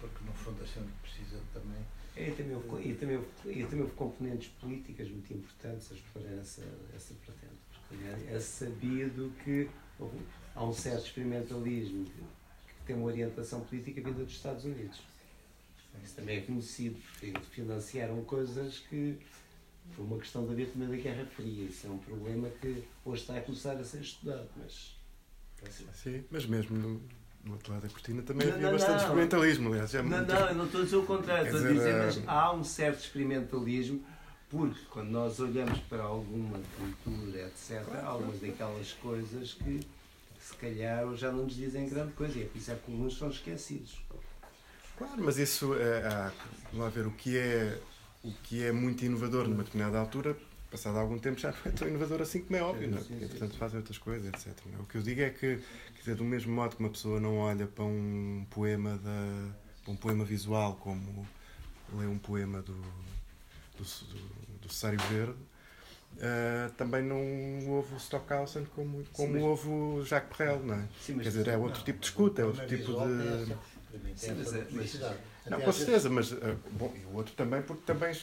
Speaker 4: Porque no fundo a gente precisa também.
Speaker 11: É, também houve, e, também houve, e também houve componentes políticas muito importantes a explorar essa, essa vertente. Porque é, é sabido que houve- há um certo experimentalismo que, que tem uma orientação política vinda dos Estados Unidos. Isso também é conhecido, porque financiaram coisas que, por uma questão da também da Guerra Fria, isso é um problema que hoje está a começar a ser estudado, mas.
Speaker 1: Sim, mas mesmo no, outro lado da cortina também
Speaker 11: Não,
Speaker 1: havia
Speaker 11: não,
Speaker 1: bastante
Speaker 11: não.
Speaker 1: experimentalismo, aliás.
Speaker 11: Não,
Speaker 1: muito-
Speaker 11: não, eu não estou a dizer o contrário, estou a
Speaker 1: dizer,
Speaker 11: dizer,
Speaker 1: eh,
Speaker 11: mas há um certo experimentalismo, porque quando nós olhamos para alguma cultura, etc., há algumas daquelas coisas que se calhar já não nos dizem grande coisa, e é por isso é que alguns são esquecidos.
Speaker 1: Claro, mas isso é, há, vamos lá ver, o que é o que é muito inovador numa determinada altura, passado algum tempo já não é tão inovador assim como é óbvio, não é?
Speaker 11: Sim, sim, sim,
Speaker 1: portanto
Speaker 11: sim.
Speaker 1: fazem outras coisas, etc. é? O que eu digo é que, quer dizer, do mesmo modo que uma pessoa não olha para um poema da, para um poema visual como lê um poema do, do, do, do Cessário Verde, ah, também não ouve o Stockhausen como, como
Speaker 11: mas-
Speaker 1: ouve o Jacques Brel, não é?
Speaker 11: Sim, mas-
Speaker 1: Quer dizer, é outro tipo de escuta, é outro
Speaker 4: Mas
Speaker 1: tipo de...
Speaker 4: mim, tem
Speaker 11: Sim, mas é-.
Speaker 1: Não, com certeza, mas ah, bom, e o outro também, porque também,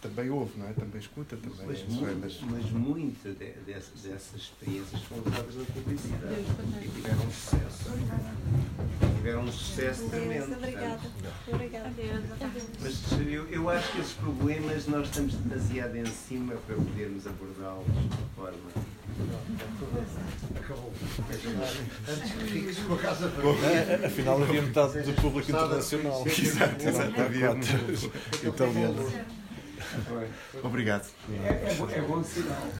Speaker 1: também ouve, não é? Também escuta, também.
Speaker 11: Mas,
Speaker 1: é,
Speaker 11: muito,
Speaker 1: mas-
Speaker 11: mas muita de- dessas, dessas experiências foram usadas na publicidade e tiveram um sucesso. Tiveram um sucesso tremendo.
Speaker 6: Obrigada.
Speaker 11: portanto,
Speaker 6: Obrigada.
Speaker 11: Mas eu, eu acho que esses problemas nós estamos demasiado em cima para podermos abordá-los de forma.
Speaker 4: Acabou. Antes que fiques com a casa vazia.
Speaker 2: afinal havia metade do público internacional.
Speaker 1: Exato, exato, havia
Speaker 2: Quatro italianos.
Speaker 1: Obrigado.
Speaker 11: É, é, é bom sinal.